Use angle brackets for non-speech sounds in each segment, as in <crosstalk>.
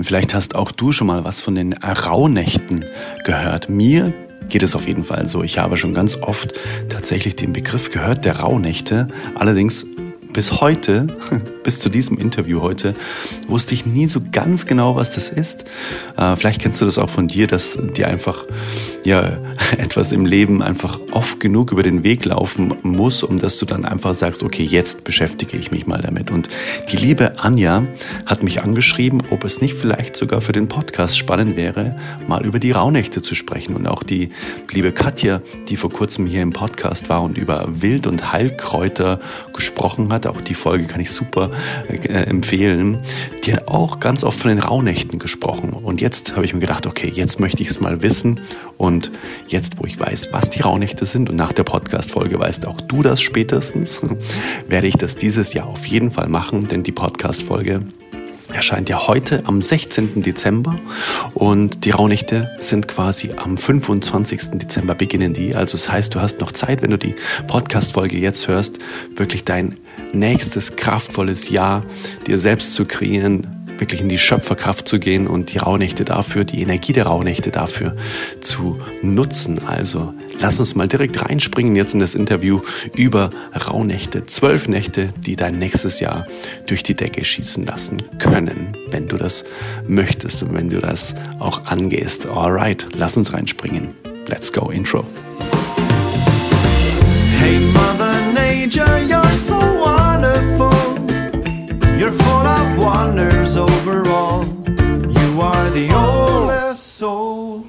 Vielleicht hast auch du schon mal was von den Rauhnächten gehört. Mir geht es auf jeden Fall so. Ich habe schon ganz oft tatsächlich den Begriff gehört der Rauhnächte. Allerdings bis heute, <laughs> bis zu diesem Interview heute, wusste ich nie so ganz genau, was das ist. Äh, vielleicht kennst du das auch von dir, dass dir einfach ja <laughs> etwas im Leben einfach oft genug über den Weg laufen muss, um dass du dann einfach sagst, okay, jetzt beschäftige ich mich mal damit. Und die liebe Anja hat mich angeschrieben, ob es nicht vielleicht sogar für den Podcast spannend wäre, mal über die Rauhnächte zu sprechen. Und auch die liebe Katja, die vor kurzem hier im Podcast war und über Wild- und Heilkräuter gesprochen hat, auch die Folge kann ich super äh, empfehlen, die hat auch ganz oft von den Rauhnächten gesprochen. Und jetzt habe ich mir gedacht, okay, jetzt möchte ich es mal wissen. Und jetzt, wo ich weiß, was die Rauhnächte sind und nach der Podcast-Folge weißt auch du das spätestens, <laughs> werde ich das dieses Jahr auf jeden Fall machen, denn die Podcast-Folge erscheint ja heute am 16. Dezember und die Rauhnächte sind quasi am 25. Dezember beginnen die. Also das heißt, du hast noch Zeit, wenn du die Podcast-Folge jetzt hörst, wirklich dein nächstes kraftvolles Jahr dir selbst zu kreieren, wirklich in die Schöpferkraft zu gehen und die Rauhnächte dafür, die Energie der Rauhnächte dafür zu nutzen. Also lass uns mal direkt reinspringen jetzt in das Interview über Rauhnächte. Zwölf Nächte, die dein nächstes Jahr durch die Decke schießen lassen können, wenn du das möchtest und wenn du das auch angehst. Alright, lass uns reinspringen. Let's go, Intro. Hey Mother full of wonders overall. You are the oldest soul.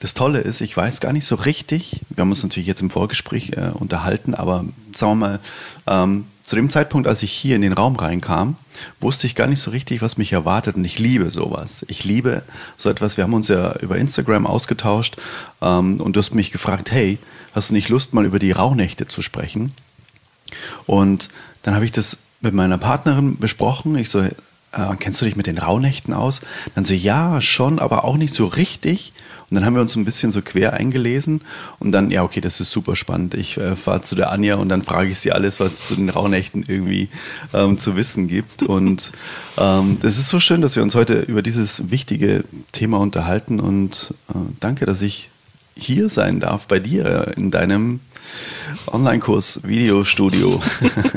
Das Tolle ist, ich weiß gar nicht so richtig, wir haben uns natürlich jetzt im Vorgespräch äh, unterhalten, aber sagen wir mal, ähm, zu dem Zeitpunkt, als ich hier in den Raum reinkam, wusste ich gar nicht so richtig, was mich erwartet und ich liebe sowas. Ich liebe so etwas, wir haben uns ja über Instagram ausgetauscht ähm, und du hast mich gefragt, hey, hast du nicht Lust, mal über die Rauhnächte zu sprechen? Und dann habe ich das mit meiner Partnerin besprochen. Ich so, äh, kennst du dich mit den Rauhnächten aus? Dann so, ja, schon, aber auch nicht so richtig. Und dann haben wir uns ein bisschen so quer eingelesen und dann, ja, okay, das ist super spannend. Ich äh, fahre zu der Anja und dann frage ich sie alles, was es zu den Rauhnächten irgendwie ähm, zu wissen gibt. Und ähm, es ist so schön, dass wir uns heute über dieses wichtige Thema unterhalten und äh, danke, dass ich hier sein darf bei dir in deinem Online-Kurs Videostudio.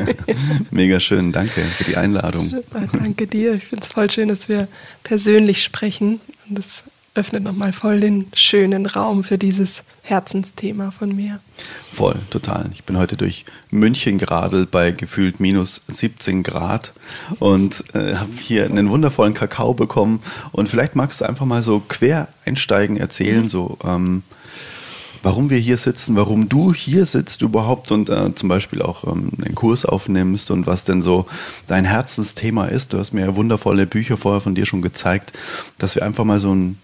<laughs> Mega schön, danke für die Einladung. Danke dir. Ich finde es voll schön, dass wir persönlich sprechen. Und das öffnet nochmal voll den schönen Raum für dieses Herzensthema von mir. Voll, total. Ich bin heute durch München geradelt bei gefühlt minus 17 Grad und äh, habe hier einen wundervollen Kakao bekommen. Und vielleicht magst du einfach mal so quer einsteigen, erzählen, mhm. so ähm, warum wir hier sitzen, warum du hier sitzt überhaupt und äh, zum Beispiel auch ähm, einen Kurs aufnimmst und was denn so dein Herzensthema ist. Du hast mir wundervolle Bücher vorher von dir schon gezeigt, dass wir einfach mal so ein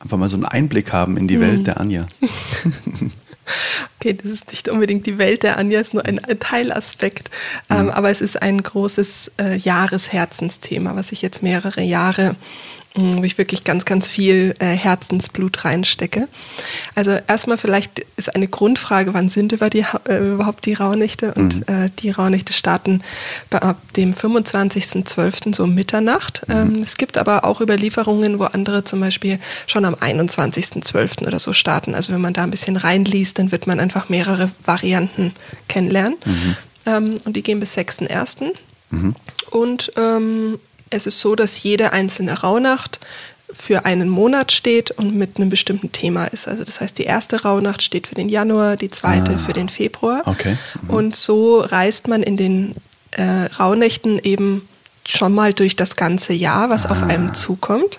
einfach mal so einen Einblick haben in die mhm. Welt der Anja. <laughs> <laughs> Okay, das ist nicht unbedingt die Welt der Anja, ist nur ein Teilaspekt. Mhm. Ähm, aber es ist ein großes äh, Jahresherzensthema, was ich jetzt mehrere Jahre wo ich wirklich ganz, ganz viel äh, Herzensblut reinstecke. Also erstmal vielleicht ist eine Grundfrage, wann sind über die, äh, überhaupt die Rauhnächte? Und mhm. äh, die Rauhnächte starten bei, ab dem 25.12. so Mitternacht. Mhm. Ähm, es gibt aber auch Überlieferungen, wo andere zum Beispiel schon am 21.12. oder so starten. Also wenn man da ein bisschen reinliest, dann wird man einfach mehrere Varianten kennenlernen. Mhm. Ähm, und die gehen bis 6.1. Mhm. Und ähm, es ist so, dass jede einzelne Rauhnacht für einen Monat steht und mit einem bestimmten Thema ist. Also das heißt, die erste Rauhnacht steht für den Januar, die zweite ah, für den Februar. Okay. Mhm. Und so reist man in den äh, Rauhnächten eben schon mal durch das ganze Jahr, was ah. auf einem zukommt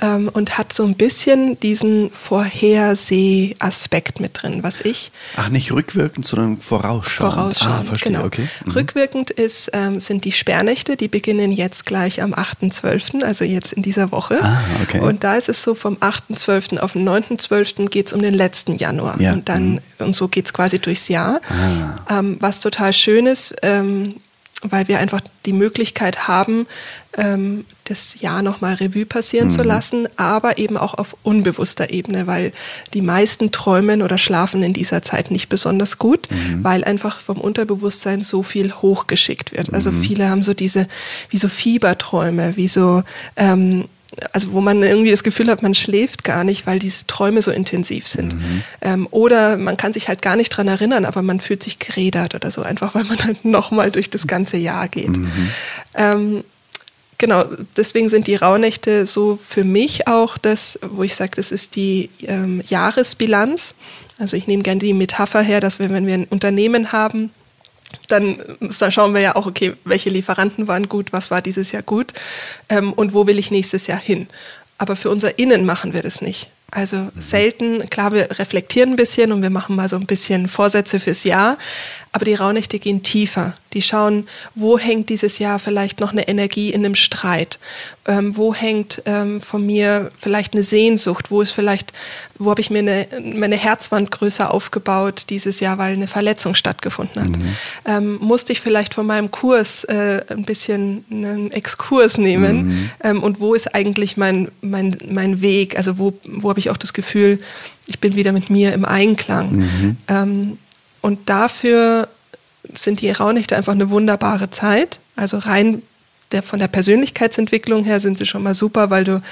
ähm, und hat so ein bisschen diesen Vorherseh-Aspekt mit drin, was ich. Ach, nicht rückwirkend, sondern vorausschauend. Vorausschauend, ah, verstehe, genau. okay. Mhm. Rückwirkend ist, ähm, sind die Sperrnächte, die beginnen jetzt gleich am 8.12., also jetzt in dieser Woche. Ah, okay. Und da ist es so, vom 8.12. auf den 9.12. geht es um den letzten Januar. Ja. Und dann, mhm. und so geht es quasi durchs Jahr. Ah. Ähm, was total schön ist, ähm, weil wir einfach die Möglichkeit haben, ähm, das Jahr nochmal Revue passieren mhm. zu lassen, aber eben auch auf unbewusster Ebene, weil die meisten träumen oder schlafen in dieser Zeit nicht besonders gut, mhm. weil einfach vom Unterbewusstsein so viel hochgeschickt wird. Also mhm. viele haben so diese, wie so Fieberträume, wie so, ähm, also wo man irgendwie das Gefühl hat, man schläft gar nicht, weil diese Träume so intensiv sind. Mhm. Ähm, oder man kann sich halt gar nicht dran erinnern, aber man fühlt sich gerädert oder so, einfach weil man halt <laughs> nochmal durch das ganze Jahr geht. Mhm. Ähm, genau, deswegen sind die Rauhnächte so für mich auch das, wo ich sage, das ist die ähm, Jahresbilanz. Also ich nehme gerne die Metapher her, dass wir, wenn wir ein Unternehmen haben, dann, dann schauen wir ja auch, okay, welche Lieferanten waren gut, was war dieses Jahr gut ähm, und wo will ich nächstes Jahr hin. Aber für unser Innen machen wir das nicht. Also mhm. selten, klar, wir reflektieren ein bisschen und wir machen mal so ein bisschen Vorsätze fürs Jahr, aber die Rauhnächte gehen tiefer. Die schauen, wo hängt dieses Jahr vielleicht noch eine Energie in einem Streit? Ähm, wo hängt ähm, von mir vielleicht eine Sehnsucht? Wo ist vielleicht, wo habe ich mir eine, meine Herzwand größer aufgebaut dieses Jahr, weil eine Verletzung stattgefunden hat? Mhm. Ähm, musste ich vielleicht von meinem Kurs äh, ein bisschen einen Exkurs nehmen? Mhm. Ähm, und wo ist eigentlich mein, mein, mein Weg? Also wo, wo habe ich auch das Gefühl, ich bin wieder mit mir im Einklang? Mhm. Und dafür sind die Rauhnächte einfach eine wunderbare Zeit. Also rein der, von der Persönlichkeitsentwicklung her sind sie schon mal super, weil du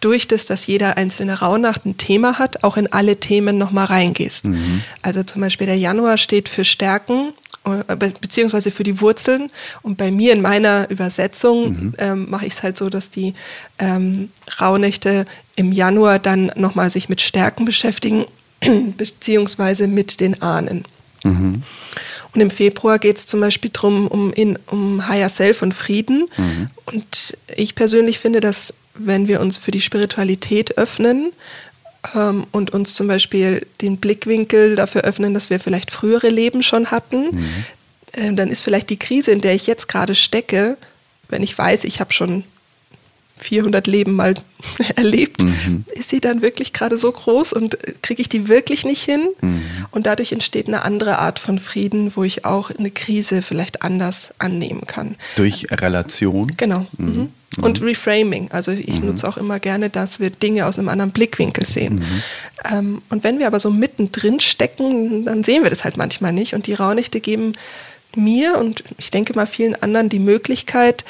durch das, dass jeder einzelne Rauhnacht ein Thema hat, auch in alle Themen nochmal reingehst. Mhm. Also zum Beispiel der Januar steht für Stärken äh, beziehungsweise für die Wurzeln. Und bei mir in meiner Übersetzung mhm. ähm, mache ich es halt so, dass die ähm, Rauhnächte im Januar dann nochmal sich mit Stärken beschäftigen, <clears throat> beziehungsweise mit den Ahnen. Mhm. Und im Februar geht es zum Beispiel darum, um, um Higher Self und Frieden. Mhm. Und ich persönlich finde, dass wenn wir uns für die Spiritualität öffnen ähm, und uns zum Beispiel den Blickwinkel dafür öffnen, dass wir vielleicht frühere Leben schon hatten, mhm. äh, dann ist vielleicht die Krise, in der ich jetzt gerade stecke, wenn ich weiß, ich habe schon 400 Leben mal <laughs> erlebt, mhm. ist sie dann wirklich gerade so groß und kriege ich die wirklich nicht hin? Mhm. Und dadurch entsteht eine andere Art von Frieden, wo ich auch eine Krise vielleicht anders annehmen kann. Durch Relation? Genau. Mhm. mhm. mhm. Und Reframing. Also ich mhm. nutze auch immer gerne, dass wir Dinge aus einem anderen Blickwinkel sehen. Ähm, und wenn wir aber so mittendrin stecken, dann sehen wir das halt manchmal nicht. Und die Raunichte geben mir und ich denke mal vielen anderen die Möglichkeit,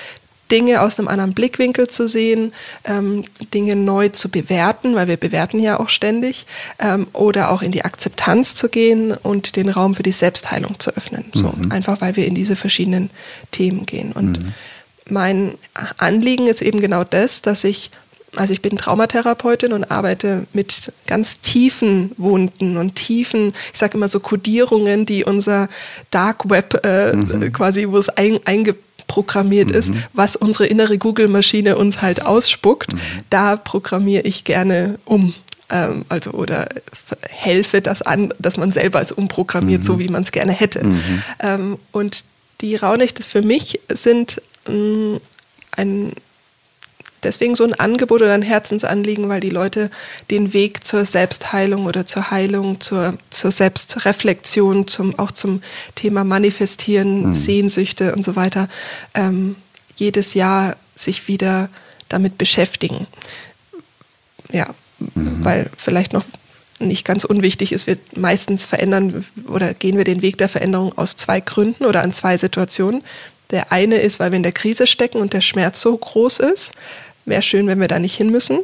Dinge aus einem anderen Blickwinkel zu sehen, ähm, Dinge neu zu bewerten, weil wir bewerten ja auch ständig, ähm, oder auch in die Akzeptanz zu gehen und den Raum für die Selbstheilung zu öffnen. So, mhm. einfach weil wir in diese verschiedenen Themen gehen. Und mhm. mein Anliegen ist eben genau das, dass ich also ich bin Traumatherapeutin und arbeite mit ganz tiefen Wunden und tiefen, ich sage immer so Kodierungen, die unser Dark Web äh, mhm. quasi, wo es ein, einge programmiert mhm. ist, was unsere innere Google-Maschine uns halt ausspuckt, mhm. da programmiere ich gerne um. Ähm, also oder helfe das an, dass man selber es umprogrammiert, mhm. so wie man es gerne hätte. Mhm. Ähm, und die Raunächte für mich sind mm, ein deswegen so ein Angebot oder ein Herzensanliegen, weil die Leute den Weg zur Selbstheilung oder zur Heilung, zur, zur Selbstreflexion, zum, auch zum Thema Manifestieren, mhm. Sehnsüchte und so weiter, ähm, jedes Jahr sich wieder damit beschäftigen. Ja, mhm. weil vielleicht noch nicht ganz unwichtig ist, wir meistens verändern oder gehen wir den Weg der Veränderung aus zwei Gründen oder an zwei Situationen. Der eine ist, weil wir in der Krise stecken und der Schmerz so groß ist, wäre schön, wenn wir da nicht hin müssen.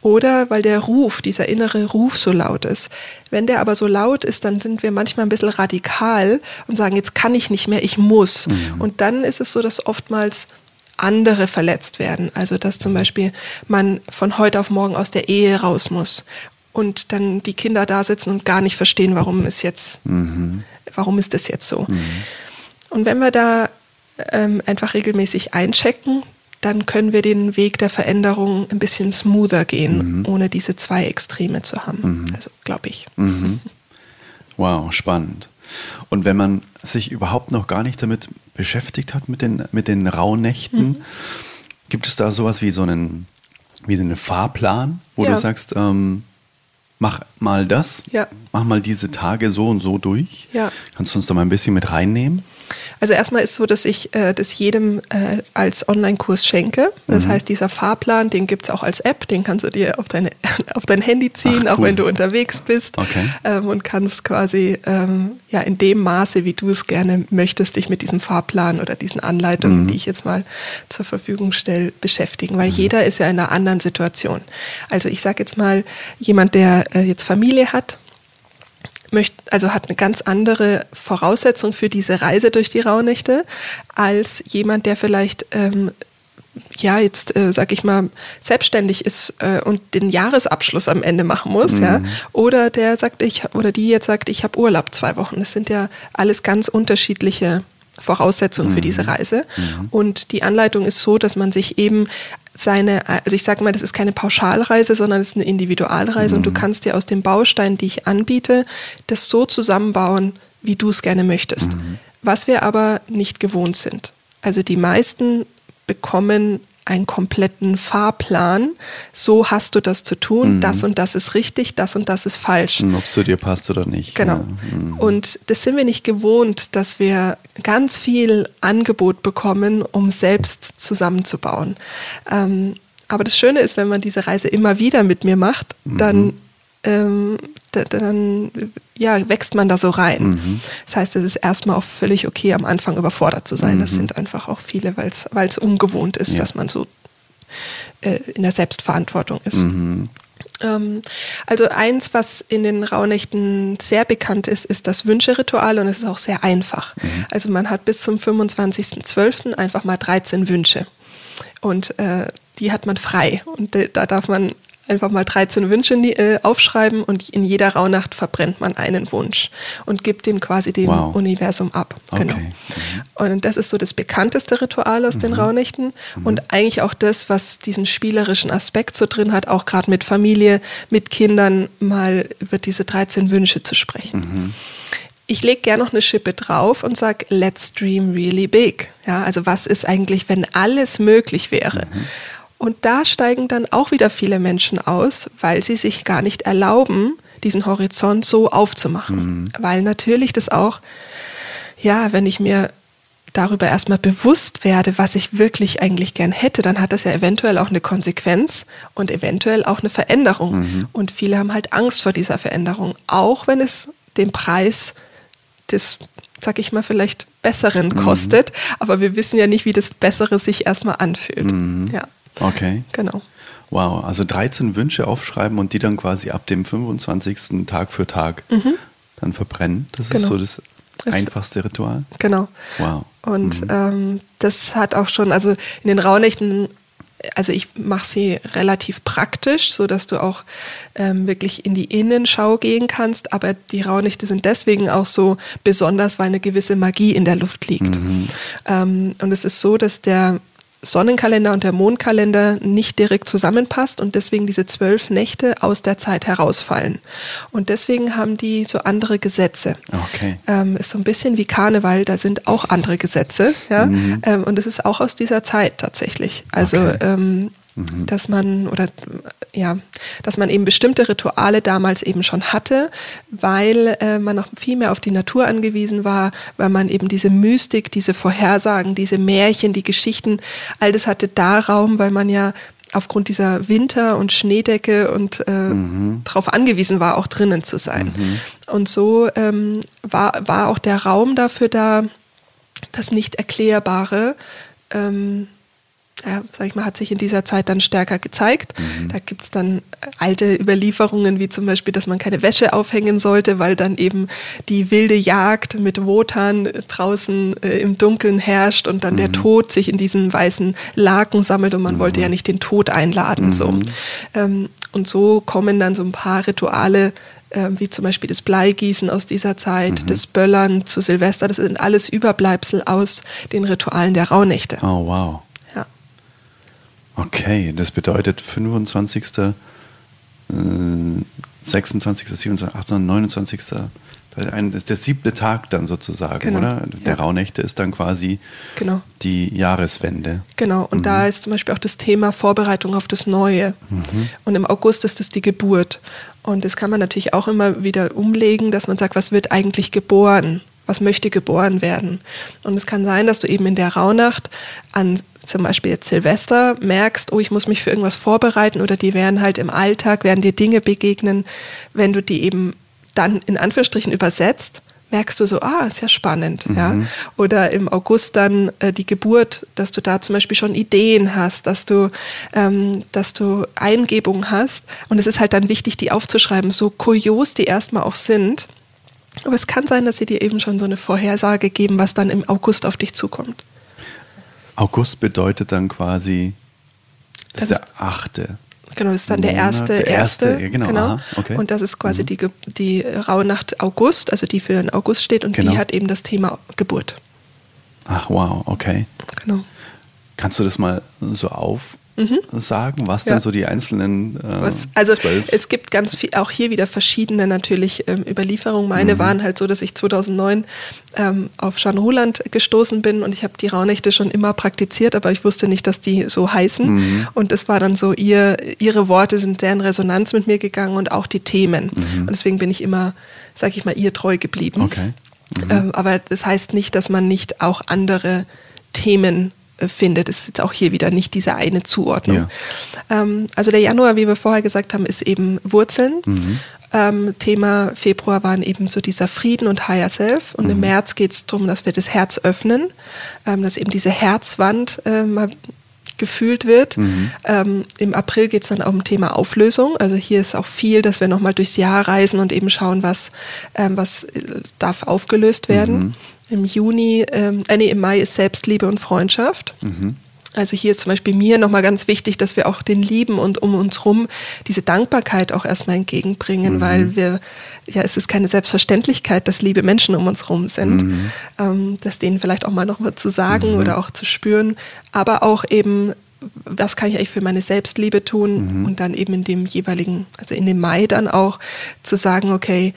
Oder weil der Ruf, dieser innere Ruf so laut ist. Wenn der aber so laut ist, dann sind wir manchmal ein bisschen radikal und sagen, jetzt kann ich nicht mehr, ich muss. Mhm. Und dann ist es so, dass oftmals andere verletzt werden. Also dass zum Beispiel man von heute auf morgen aus der Ehe raus muss und dann die Kinder da sitzen und gar nicht verstehen, warum ist jetzt, mhm. warum ist das jetzt so. Mhm. Und wenn wir da ähm, einfach regelmäßig einchecken, dann können wir den Weg der Veränderung ein bisschen smoother gehen, mhm. ohne diese zwei Extreme zu haben. Mhm. Also glaube ich. Mhm. Wow, spannend. Und wenn man sich überhaupt noch gar nicht damit beschäftigt hat, mit den, mit den Rauhnächten, mhm. gibt es da sowas wie so einen, wie so einen Fahrplan, wo ja. du sagst, ähm, mach mal das, ja. mach mal diese Tage so und so durch? Ja. Kannst du uns da mal ein bisschen mit reinnehmen? Also erstmal ist so, dass ich äh, das jedem äh, als Online-Kurs schenke. Das mhm. heißt, dieser Fahrplan, den gibt es auch als App, den kannst du dir auf, deine, <laughs> auf dein Handy ziehen, Ach, cool. auch wenn du unterwegs bist. Okay. Ähm, und kannst quasi ähm, ja in dem Maße, wie du es gerne möchtest, dich mit diesem Fahrplan oder diesen Anleitungen, mhm. die ich jetzt mal zur Verfügung stelle, beschäftigen. Weil mhm. jeder ist ja in einer anderen Situation. Also ich sage jetzt mal, jemand, der äh, jetzt Familie hat, also hat eine ganz andere Voraussetzung für diese Reise durch die Rauhnächte als jemand, der vielleicht ähm, ja, jetzt äh, sag ich mal, selbstständig ist äh, und den Jahresabschluss am Ende machen muss, mhm. ja. Oder der sagt, ich, oder die jetzt sagt, ich habe Urlaub zwei Wochen. Das sind ja alles ganz unterschiedliche Voraussetzungen mhm. für diese Reise. Mhm. Und die Anleitung ist so, dass man sich eben seine, also ich sage mal, das ist keine Pauschalreise, sondern es ist eine Individualreise mhm. und du mhm. kannst dir aus dem Baustein, die ich anbiete, das so zusammenbauen, wie du es gerne möchtest. Mhm. Was wir aber nicht gewohnt sind. Also die meisten bekommen einen kompletten Fahrplan. So hast du das zu tun. Mhm. Das und das ist richtig, das und das ist falsch. Ob es zu dir passt oder nicht. Genau. Ja. Mhm. Und das sind wir nicht gewohnt, dass wir ganz viel Angebot bekommen, um selbst zusammenzubauen. Ähm, aber das Schöne ist, wenn man diese Reise immer wieder mit mir macht, mhm. dann ähm, dann ja, wächst man da so rein. Mhm. Das heißt, es ist erstmal auch völlig okay, am Anfang überfordert zu sein. Mhm. Das sind einfach auch viele, weil es ungewohnt ist, ja. dass man so äh, in der Selbstverantwortung ist. Mhm. Ähm, also eins, was in den Rauhnächten sehr bekannt ist, ist das Wünscheritual und es ist auch sehr einfach. Mhm. Also man hat bis zum 25.12. einfach mal 13 Wünsche. Und äh, die hat man frei. Und da darf man einfach mal 13 Wünsche äh, aufschreiben und in jeder Rauhnacht verbrennt man einen Wunsch und gibt den quasi dem wow. Universum ab. Genau. Okay. Mhm. Und das ist so das bekannteste Ritual aus mhm. den Rauhnächten mhm. und eigentlich auch das, was diesen spielerischen Aspekt so drin hat, auch gerade mit Familie, mit Kindern mal über diese 13 Wünsche zu sprechen. Mhm. Ich lege gerne noch eine Schippe drauf und sage, let's dream really big. Ja, also was ist eigentlich, wenn alles möglich wäre? Mhm. Und da steigen dann auch wieder viele Menschen aus, weil sie sich gar nicht erlauben, diesen Horizont so aufzumachen. Mhm. Weil natürlich das auch, ja, wenn ich mir darüber erstmal bewusst werde, was ich wirklich eigentlich gern hätte, dann hat das ja eventuell auch eine Konsequenz und eventuell auch eine Veränderung. Mhm. Und viele haben halt Angst vor dieser Veränderung, auch wenn es den Preis des, sag ich mal, vielleicht Besseren mhm. kostet. Aber wir wissen ja nicht, wie das Bessere sich erstmal anfühlt. Mhm. Ja. Okay. Genau. Wow, also 13 Wünsche aufschreiben und die dann quasi ab dem 25. Tag für Tag mhm. dann verbrennen. Das genau. ist so das, das einfachste Ritual. Genau. Wow. Und mhm. ähm, das hat auch schon, also in den Rauhnächten, also ich mache sie relativ praktisch, so dass du auch ähm, wirklich in die Innenschau gehen kannst. Aber die Rauhnächte sind deswegen auch so besonders, weil eine gewisse Magie in der Luft liegt. Mhm. Ähm, und es ist so, dass der Sonnenkalender und der Mondkalender nicht direkt zusammenpasst und deswegen diese zwölf Nächte aus der Zeit herausfallen. Und deswegen haben die so andere Gesetze. Okay. Ähm, ist so ein bisschen wie Karneval, da sind auch andere Gesetze. Ja? Mhm. Ähm, und es ist auch aus dieser Zeit tatsächlich. Also okay. ähm, Mhm. dass man oder ja, dass man eben bestimmte Rituale damals eben schon hatte, weil äh, man noch viel mehr auf die Natur angewiesen war, weil man eben diese Mystik, diese Vorhersagen, diese Märchen, die Geschichten, all das hatte da Raum, weil man ja aufgrund dieser Winter- und Schneedecke und äh, mhm. darauf angewiesen war, auch drinnen zu sein. Mhm. Und so ähm, war, war auch der Raum dafür da, das Nicht-Erklärbare ähm, ja, sag ich mal, hat sich in dieser Zeit dann stärker gezeigt. Mhm. Da gibt es dann alte Überlieferungen, wie zum Beispiel, dass man keine Wäsche aufhängen sollte, weil dann eben die wilde Jagd mit Wotan draußen äh, im Dunkeln herrscht und dann mhm. der Tod sich in diesen weißen Laken sammelt und man mhm. wollte ja nicht den Tod einladen. So. Mhm. Ähm, und so kommen dann so ein paar Rituale äh, wie zum Beispiel das Bleigießen aus dieser Zeit, mhm. das Böllern zu Silvester, das sind alles Überbleibsel aus den Ritualen der Rauhnächte. Oh, wow. Okay, das bedeutet 25., äh, 26., 27., 28., 29. Das ist der siebte Tag dann sozusagen, genau. oder? Der ja. Rauhnächte ist dann quasi genau. die Jahreswende. Genau, und mhm. da ist zum Beispiel auch das Thema Vorbereitung auf das Neue. Mhm. Und im August ist es die Geburt. Und das kann man natürlich auch immer wieder umlegen, dass man sagt, was wird eigentlich geboren? was möchte geboren werden. Und es kann sein, dass du eben in der Rauhnacht an zum Beispiel jetzt Silvester merkst, oh, ich muss mich für irgendwas vorbereiten oder die werden halt im Alltag, werden dir Dinge begegnen, wenn du die eben dann in Anführungsstrichen übersetzt, merkst du so, ah, ist ja spannend, mhm. ja. Oder im August dann äh, die Geburt, dass du da zum Beispiel schon Ideen hast, dass du, ähm, dass du Eingebungen hast. Und es ist halt dann wichtig, die aufzuschreiben, so kurios die erstmal auch sind. Aber es kann sein, dass sie dir eben schon so eine Vorhersage geben, was dann im August auf dich zukommt. August bedeutet dann quasi, das, das ist der achte. Genau, das ist dann der erste, der erste, erste genau. genau. Aha, okay. Und das ist quasi mhm. die, die Rauhnacht August, also die für den August steht und genau. die hat eben das Thema Geburt. Ach wow, okay. Genau. Kannst du das mal so auf mhm. sagen, was ja. denn so die einzelnen äh, was, Also zwölf? es gibt ganz viel, auch hier wieder verschiedene natürlich ähm, Überlieferungen. Meine mhm. waren halt so, dass ich 2009 ähm, auf Jean Roland gestoßen bin und ich habe die Rauhnächte schon immer praktiziert, aber ich wusste nicht, dass die so heißen. Mhm. Und es war dann so, ihr, ihre Worte sind sehr in Resonanz mit mir gegangen und auch die Themen. Mhm. Und deswegen bin ich immer, sag ich mal, ihr treu geblieben. Okay. Mhm. Ähm, aber das heißt nicht, dass man nicht auch andere Themen findet. Es ist jetzt auch hier wieder nicht diese eine Zuordnung. Ja. Ähm, also der Januar, wie wir vorher gesagt haben, ist eben Wurzeln. Mhm. Ähm, Thema Februar waren eben so dieser Frieden und Higher Self. Und mhm. im März geht es darum, dass wir das Herz öffnen, ähm, dass eben diese Herzwand äh, mal gefühlt wird. Mhm. Ähm, Im April geht es dann auch um Thema Auflösung. Also hier ist auch viel, dass wir nochmal durchs Jahr reisen und eben schauen, was, ähm, was äh, darf aufgelöst werden. Mhm. Im Juni, ähm, äh, nee, im Mai ist Selbstliebe und Freundschaft. Mhm. Also hier zum Beispiel mir nochmal ganz wichtig, dass wir auch den Lieben und um uns rum diese Dankbarkeit auch erstmal entgegenbringen, mhm. weil wir, ja, es ist keine Selbstverständlichkeit, dass liebe Menschen um uns rum sind. Mhm. Ähm, das denen vielleicht auch mal nochmal zu sagen mhm. oder auch zu spüren, aber auch eben, was kann ich eigentlich für meine Selbstliebe tun mhm. und dann eben in dem jeweiligen, also in dem Mai dann auch zu sagen, okay,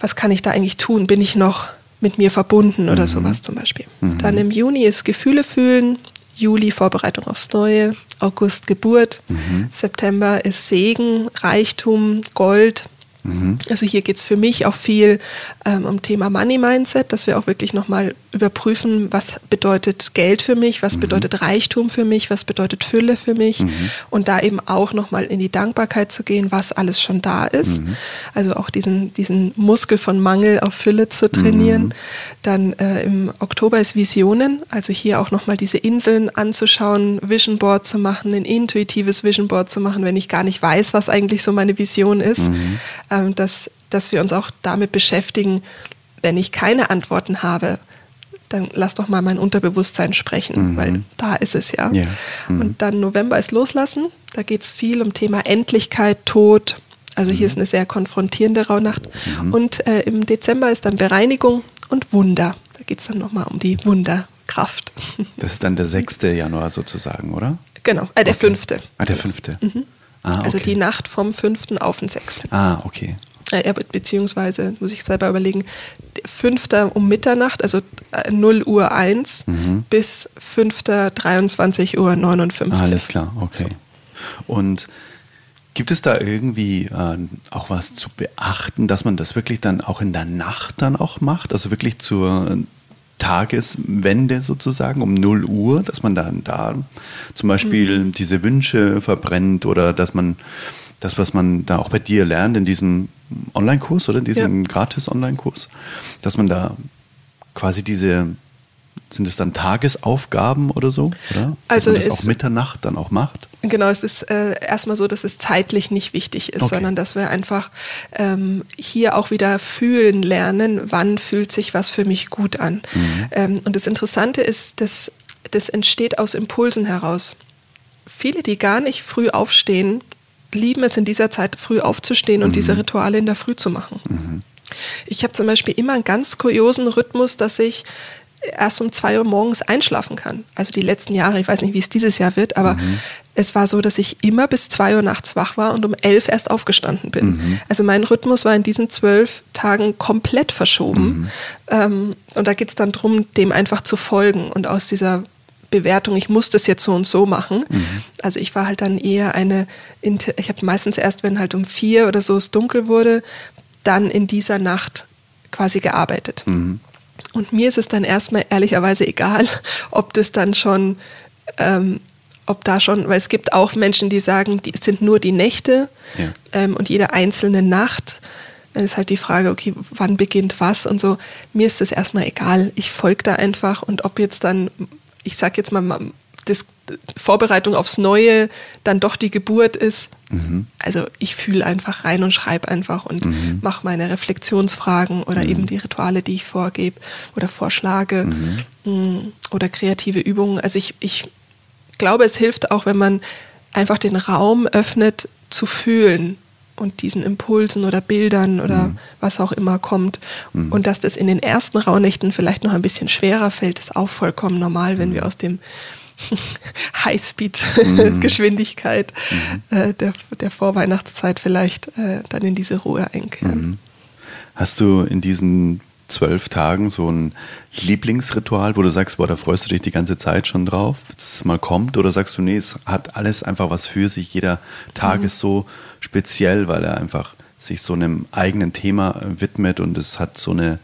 was kann ich da eigentlich tun? Bin ich noch mit mir verbunden oder mhm. sowas zum Beispiel. Mhm. Dann im Juni ist Gefühle fühlen, Juli Vorbereitung aufs Neue, August Geburt, mhm. September ist Segen, Reichtum, Gold, Mhm. Also hier geht es für mich auch viel ähm, um Thema Money Mindset, dass wir auch wirklich nochmal überprüfen, was bedeutet Geld für mich, was mhm. bedeutet Reichtum für mich, was bedeutet Fülle für mich mhm. und da eben auch nochmal in die Dankbarkeit zu gehen, was alles schon da ist. Mhm. Also auch diesen, diesen Muskel von Mangel auf Fülle zu trainieren. Mhm. Dann äh, im Oktober ist Visionen, also hier auch nochmal diese Inseln anzuschauen, Vision Board zu machen, ein intuitives Vision Board zu machen, wenn ich gar nicht weiß, was eigentlich so meine Vision ist mhm dass, dass wir uns auch damit beschäftigen, wenn ich keine Antworten habe, dann lass doch mal mein Unterbewusstsein sprechen, mhm. weil da ist es ja. ja. Mhm. Und dann November ist Loslassen. Da geht es viel um Thema Endlichkeit, Tod. Also hier mhm. ist eine sehr konfrontierende Rauhnacht. Mhm. Und äh, im Dezember ist dann Bereinigung und Wunder. Da geht es dann nochmal um die Wunderkraft. Das ist dann der 6. Januar sozusagen, oder? Genau, äh, der okay. 5. Ah, der 5. Mhm. Ah, also okay. Also die Nacht vom 5. auf den 6. Ah, okay. Äh, beziehungsweise, muss ich selber überlegen, 5. um Mitternacht, also 0 äh, Uhr 1 mhm. bis 5. 23 Uhr 59. Alles klar, okay. So. Und Gibt es da irgendwie äh, auch was zu beachten, dass man das wirklich dann auch in der Nacht dann auch macht? Also wirklich zur Tageswende sozusagen um 0 Uhr, dass man dann da zum Beispiel mhm. diese Wünsche verbrennt oder dass man das, was man da auch bei dir lernt in diesem Online-Kurs oder in diesem ja. Gratis-Online-Kurs, dass man da quasi diese sind es dann Tagesaufgaben oder so? Oder? Also Dass man das auch Mitternacht dann auch macht? Genau, es ist äh, erstmal so, dass es zeitlich nicht wichtig ist, okay. sondern dass wir einfach ähm, hier auch wieder fühlen lernen, wann fühlt sich was für mich gut an. Mhm. Ähm, und das Interessante ist, dass das entsteht aus Impulsen heraus. Viele, die gar nicht früh aufstehen, lieben es in dieser Zeit früh aufzustehen mhm. und diese Rituale in der Früh zu machen. Mhm. Ich habe zum Beispiel immer einen ganz kuriosen Rhythmus, dass ich erst um zwei Uhr morgens einschlafen kann. Also die letzten Jahre, ich weiß nicht, wie es dieses Jahr wird, aber mhm. Es war so, dass ich immer bis zwei Uhr nachts wach war und um elf erst aufgestanden bin. Mhm. Also mein Rhythmus war in diesen zwölf Tagen komplett verschoben. Mhm. Ähm, und da geht es dann darum, dem einfach zu folgen und aus dieser Bewertung, ich muss das jetzt so und so machen. Mhm. Also ich war halt dann eher eine, ich habe meistens erst, wenn halt um vier oder so es dunkel wurde, dann in dieser Nacht quasi gearbeitet. Mhm. Und mir ist es dann erstmal ehrlicherweise egal, <laughs> ob das dann schon, ähm, ob da schon, weil es gibt auch Menschen, die sagen, die sind nur die Nächte ja. ähm, und jede einzelne Nacht. Dann ist halt die Frage, okay, wann beginnt was und so. Mir ist das erstmal egal. Ich folge da einfach und ob jetzt dann, ich sag jetzt mal, das Vorbereitung aufs Neue dann doch die Geburt ist. Mhm. Also ich fühle einfach rein und schreibe einfach und mhm. mache meine Reflexionsfragen oder mhm. eben die Rituale, die ich vorgebe oder vorschlage mhm. mm, oder kreative Übungen. Also ich, ich glaube, es hilft auch, wenn man einfach den Raum öffnet zu fühlen und diesen Impulsen oder Bildern oder mhm. was auch immer kommt. Mhm. Und dass das in den ersten Rauhnächten vielleicht noch ein bisschen schwerer fällt, ist auch vollkommen normal, wenn wir aus dem <laughs> Highspeed-Geschwindigkeit mhm. äh, der, der Vorweihnachtszeit vielleicht äh, dann in diese Ruhe einkehren. Mhm. Hast du in diesen zwölf Tagen so ein Lieblingsritual, wo du sagst, boah, da freust du dich die ganze Zeit schon drauf, dass es mal kommt? Oder sagst du, nee, es hat alles einfach was für sich, jeder Tag mhm. ist so speziell, weil er einfach sich so einem eigenen Thema widmet und es hat so eine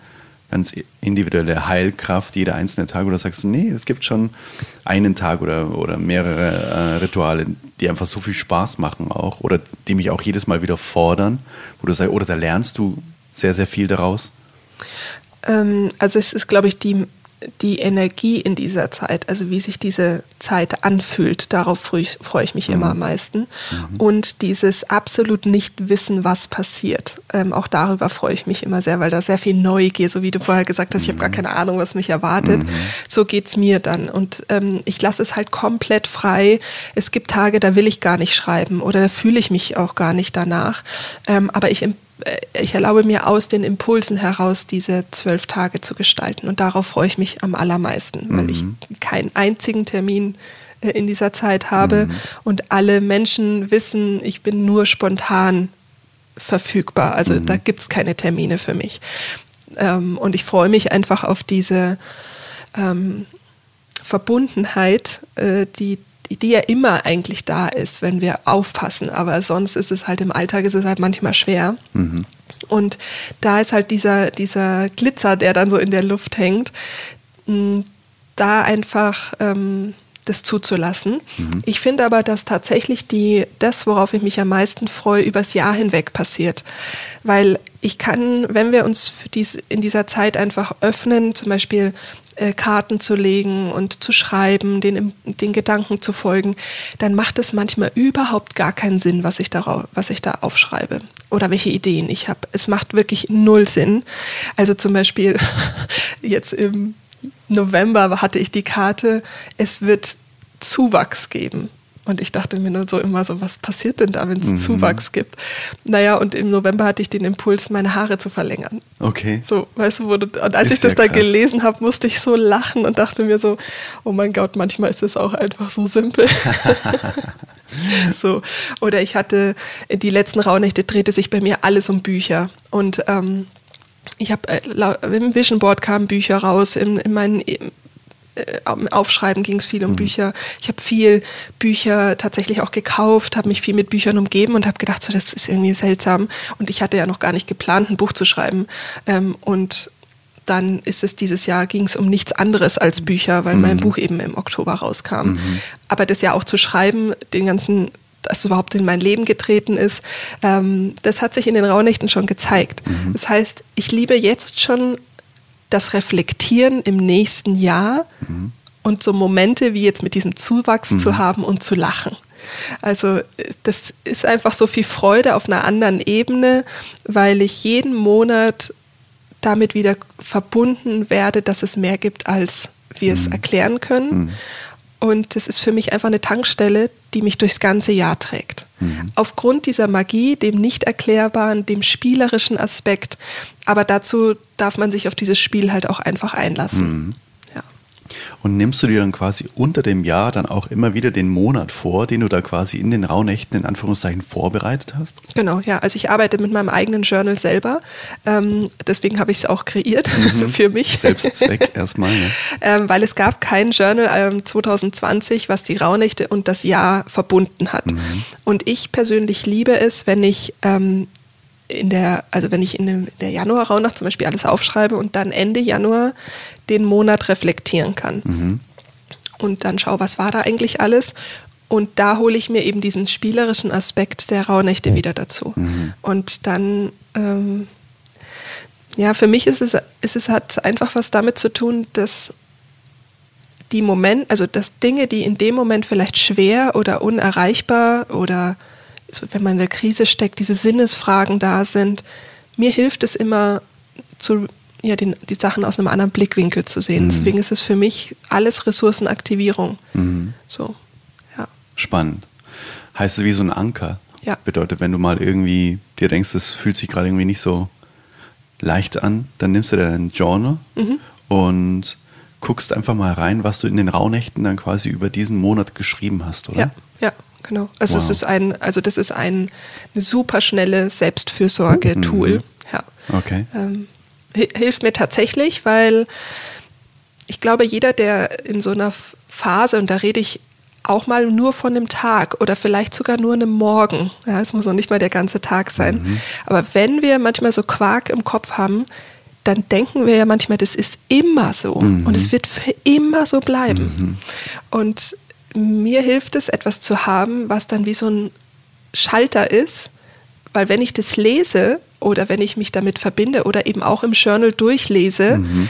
ganz individuelle Heilkraft, jeder einzelne Tag? Oder sagst du, nee, es gibt schon einen Tag oder, oder mehrere äh, Rituale, die einfach so viel Spaß machen auch oder die mich auch jedes Mal wieder fordern, wo du sagst, oder da lernst du sehr, sehr viel daraus? Ähm, also es ist, glaube ich, die die Energie in dieser Zeit, also wie sich diese Zeit anfühlt, darauf freue ich, freue ich mich mhm. immer am meisten. Mhm. Und dieses absolut nicht wissen, was passiert, ähm, auch darüber freue ich mich immer sehr, weil da sehr viel Neugier, so wie du vorher gesagt hast, mhm. ich habe gar keine Ahnung, was mich erwartet. Mhm. So geht es mir dann. Und ähm, ich lasse es halt komplett frei. Es gibt Tage, da will ich gar nicht schreiben oder da fühle ich mich auch gar nicht danach. Ähm, aber ich empfehle ich erlaube mir aus den Impulsen heraus, diese zwölf Tage zu gestalten. Und darauf freue ich mich am allermeisten, weil mhm. ich keinen einzigen Termin äh, in dieser Zeit habe mhm. und alle Menschen wissen, ich bin nur spontan verfügbar. Also mhm. da gibt es keine Termine für mich. Ähm, und ich freue mich einfach auf diese ähm, Verbundenheit, äh, die die ja immer eigentlich da ist, wenn wir aufpassen. Aber sonst ist es halt im Alltag ist es halt manchmal schwer. Mhm. Und da ist halt dieser, dieser Glitzer, der dann so in der Luft hängt, da einfach ähm, das zuzulassen. Mhm. Ich finde aber, dass tatsächlich die, das, worauf ich mich am meisten freue, übers Jahr hinweg passiert. Weil ich kann, wenn wir uns dies, in dieser Zeit einfach öffnen, zum Beispiel äh, Karten zu legen und zu schreiben, den, den Gedanken zu folgen, dann macht es manchmal überhaupt gar keinen Sinn, was ich, darauf, was ich da aufschreibe oder welche Ideen ich habe. Es macht wirklich null Sinn. Also zum Beispiel <laughs> jetzt im November hatte ich die Karte, es wird Zuwachs geben. Und ich dachte mir nur so immer so, was passiert denn da, wenn es mhm. Zuwachs gibt? Naja, und im November hatte ich den Impuls, meine Haare zu verlängern. Okay. So, weißt du, wo du, und als ist ich das da krass. gelesen habe, musste ich so lachen und dachte mir so, oh mein Gott, manchmal ist es auch einfach so simpel. <laughs> so. Oder ich hatte, die letzten Rauhnächte drehte sich bei mir alles um Bücher. Und ähm, ich habe äh, im Vision Board kamen Bücher raus, in, in meinen Aufschreiben ging es viel um mhm. Bücher. Ich habe viel Bücher tatsächlich auch gekauft, habe mich viel mit Büchern umgeben und habe gedacht, so das ist irgendwie seltsam. Und ich hatte ja noch gar nicht geplant, ein Buch zu schreiben. Ähm, und dann ist es dieses Jahr, ging es um nichts anderes als Bücher, weil mhm. mein Buch eben im Oktober rauskam. Mhm. Aber das ja auch zu schreiben, den ganzen das überhaupt in mein Leben getreten ist, ähm, das hat sich in den Rauhnächten schon gezeigt. Mhm. Das heißt, ich liebe jetzt schon das Reflektieren im nächsten Jahr mhm. und so Momente wie jetzt mit diesem Zuwachs mhm. zu haben und zu lachen. Also das ist einfach so viel Freude auf einer anderen Ebene, weil ich jeden Monat damit wieder verbunden werde, dass es mehr gibt, als wir mhm. es erklären können. Und das ist für mich einfach eine Tankstelle, die mich durchs ganze Jahr trägt. Mhm. Aufgrund dieser Magie, dem nicht erklärbaren, dem spielerischen Aspekt. Aber dazu darf man sich auf dieses Spiel halt auch einfach einlassen. Mhm. Und nimmst du dir dann quasi unter dem Jahr dann auch immer wieder den Monat vor, den du da quasi in den Rauhnächten in Anführungszeichen vorbereitet hast? Genau, ja. Also ich arbeite mit meinem eigenen Journal selber. Ähm, deswegen habe ich es auch kreiert <laughs> mhm. für mich. Selbstzweck erstmal. Ja. <laughs> ähm, weil es gab kein Journal ähm, 2020, was die Rauhnächte und das Jahr verbunden hat. Mhm. Und ich persönlich liebe es, wenn ich ähm, in der, also wenn ich in, dem, der Januar-Rauhnacht zum Beispiel alles aufschreibe und dann Ende Januar den Monat reflektieren kann. Mhm. Und dann schaue, was war da eigentlich alles. Und da hole ich mir eben diesen spielerischen Aspekt der Rauhnächte wieder dazu. Mhm. Und dann, ähm, ja, für mich ist es, ist es hat einfach was damit zu tun, dass die Moment, also dass Dinge, die in dem Moment vielleicht schwer oder unerreichbar oder wenn man in der Krise steckt, diese Sinnesfragen da sind, mir hilft es immer, zu, ja, den, die Sachen aus einem anderen Blickwinkel zu sehen. Mhm. Deswegen ist es für mich alles Ressourcenaktivierung. Mhm. So, ja. Spannend. Heißt es wie so ein Anker? Ja. Bedeutet, wenn du mal irgendwie dir denkst, es fühlt sich gerade irgendwie nicht so leicht an, dann nimmst du dein Journal mhm. und guckst einfach mal rein, was du in den Rauhnächten dann quasi über diesen Monat geschrieben hast, oder? Ja, ja genau. Also wow. es ist ein, also das ist ein eine super schnelle Selbstfürsorge-Tool. Mhm. Ja. Okay. Ähm, hilft mir tatsächlich, weil ich glaube, jeder, der in so einer Phase, und da rede ich auch mal nur von einem Tag oder vielleicht sogar nur einem Morgen. Ja, es muss noch nicht mal der ganze Tag sein. Mhm. Aber wenn wir manchmal so Quark im Kopf haben, dann denken wir ja manchmal, das ist immer so mhm. und es wird für immer so bleiben. Mhm. Und mir hilft es, etwas zu haben, was dann wie so ein Schalter ist, weil wenn ich das lese oder wenn ich mich damit verbinde oder eben auch im Journal durchlese, mhm.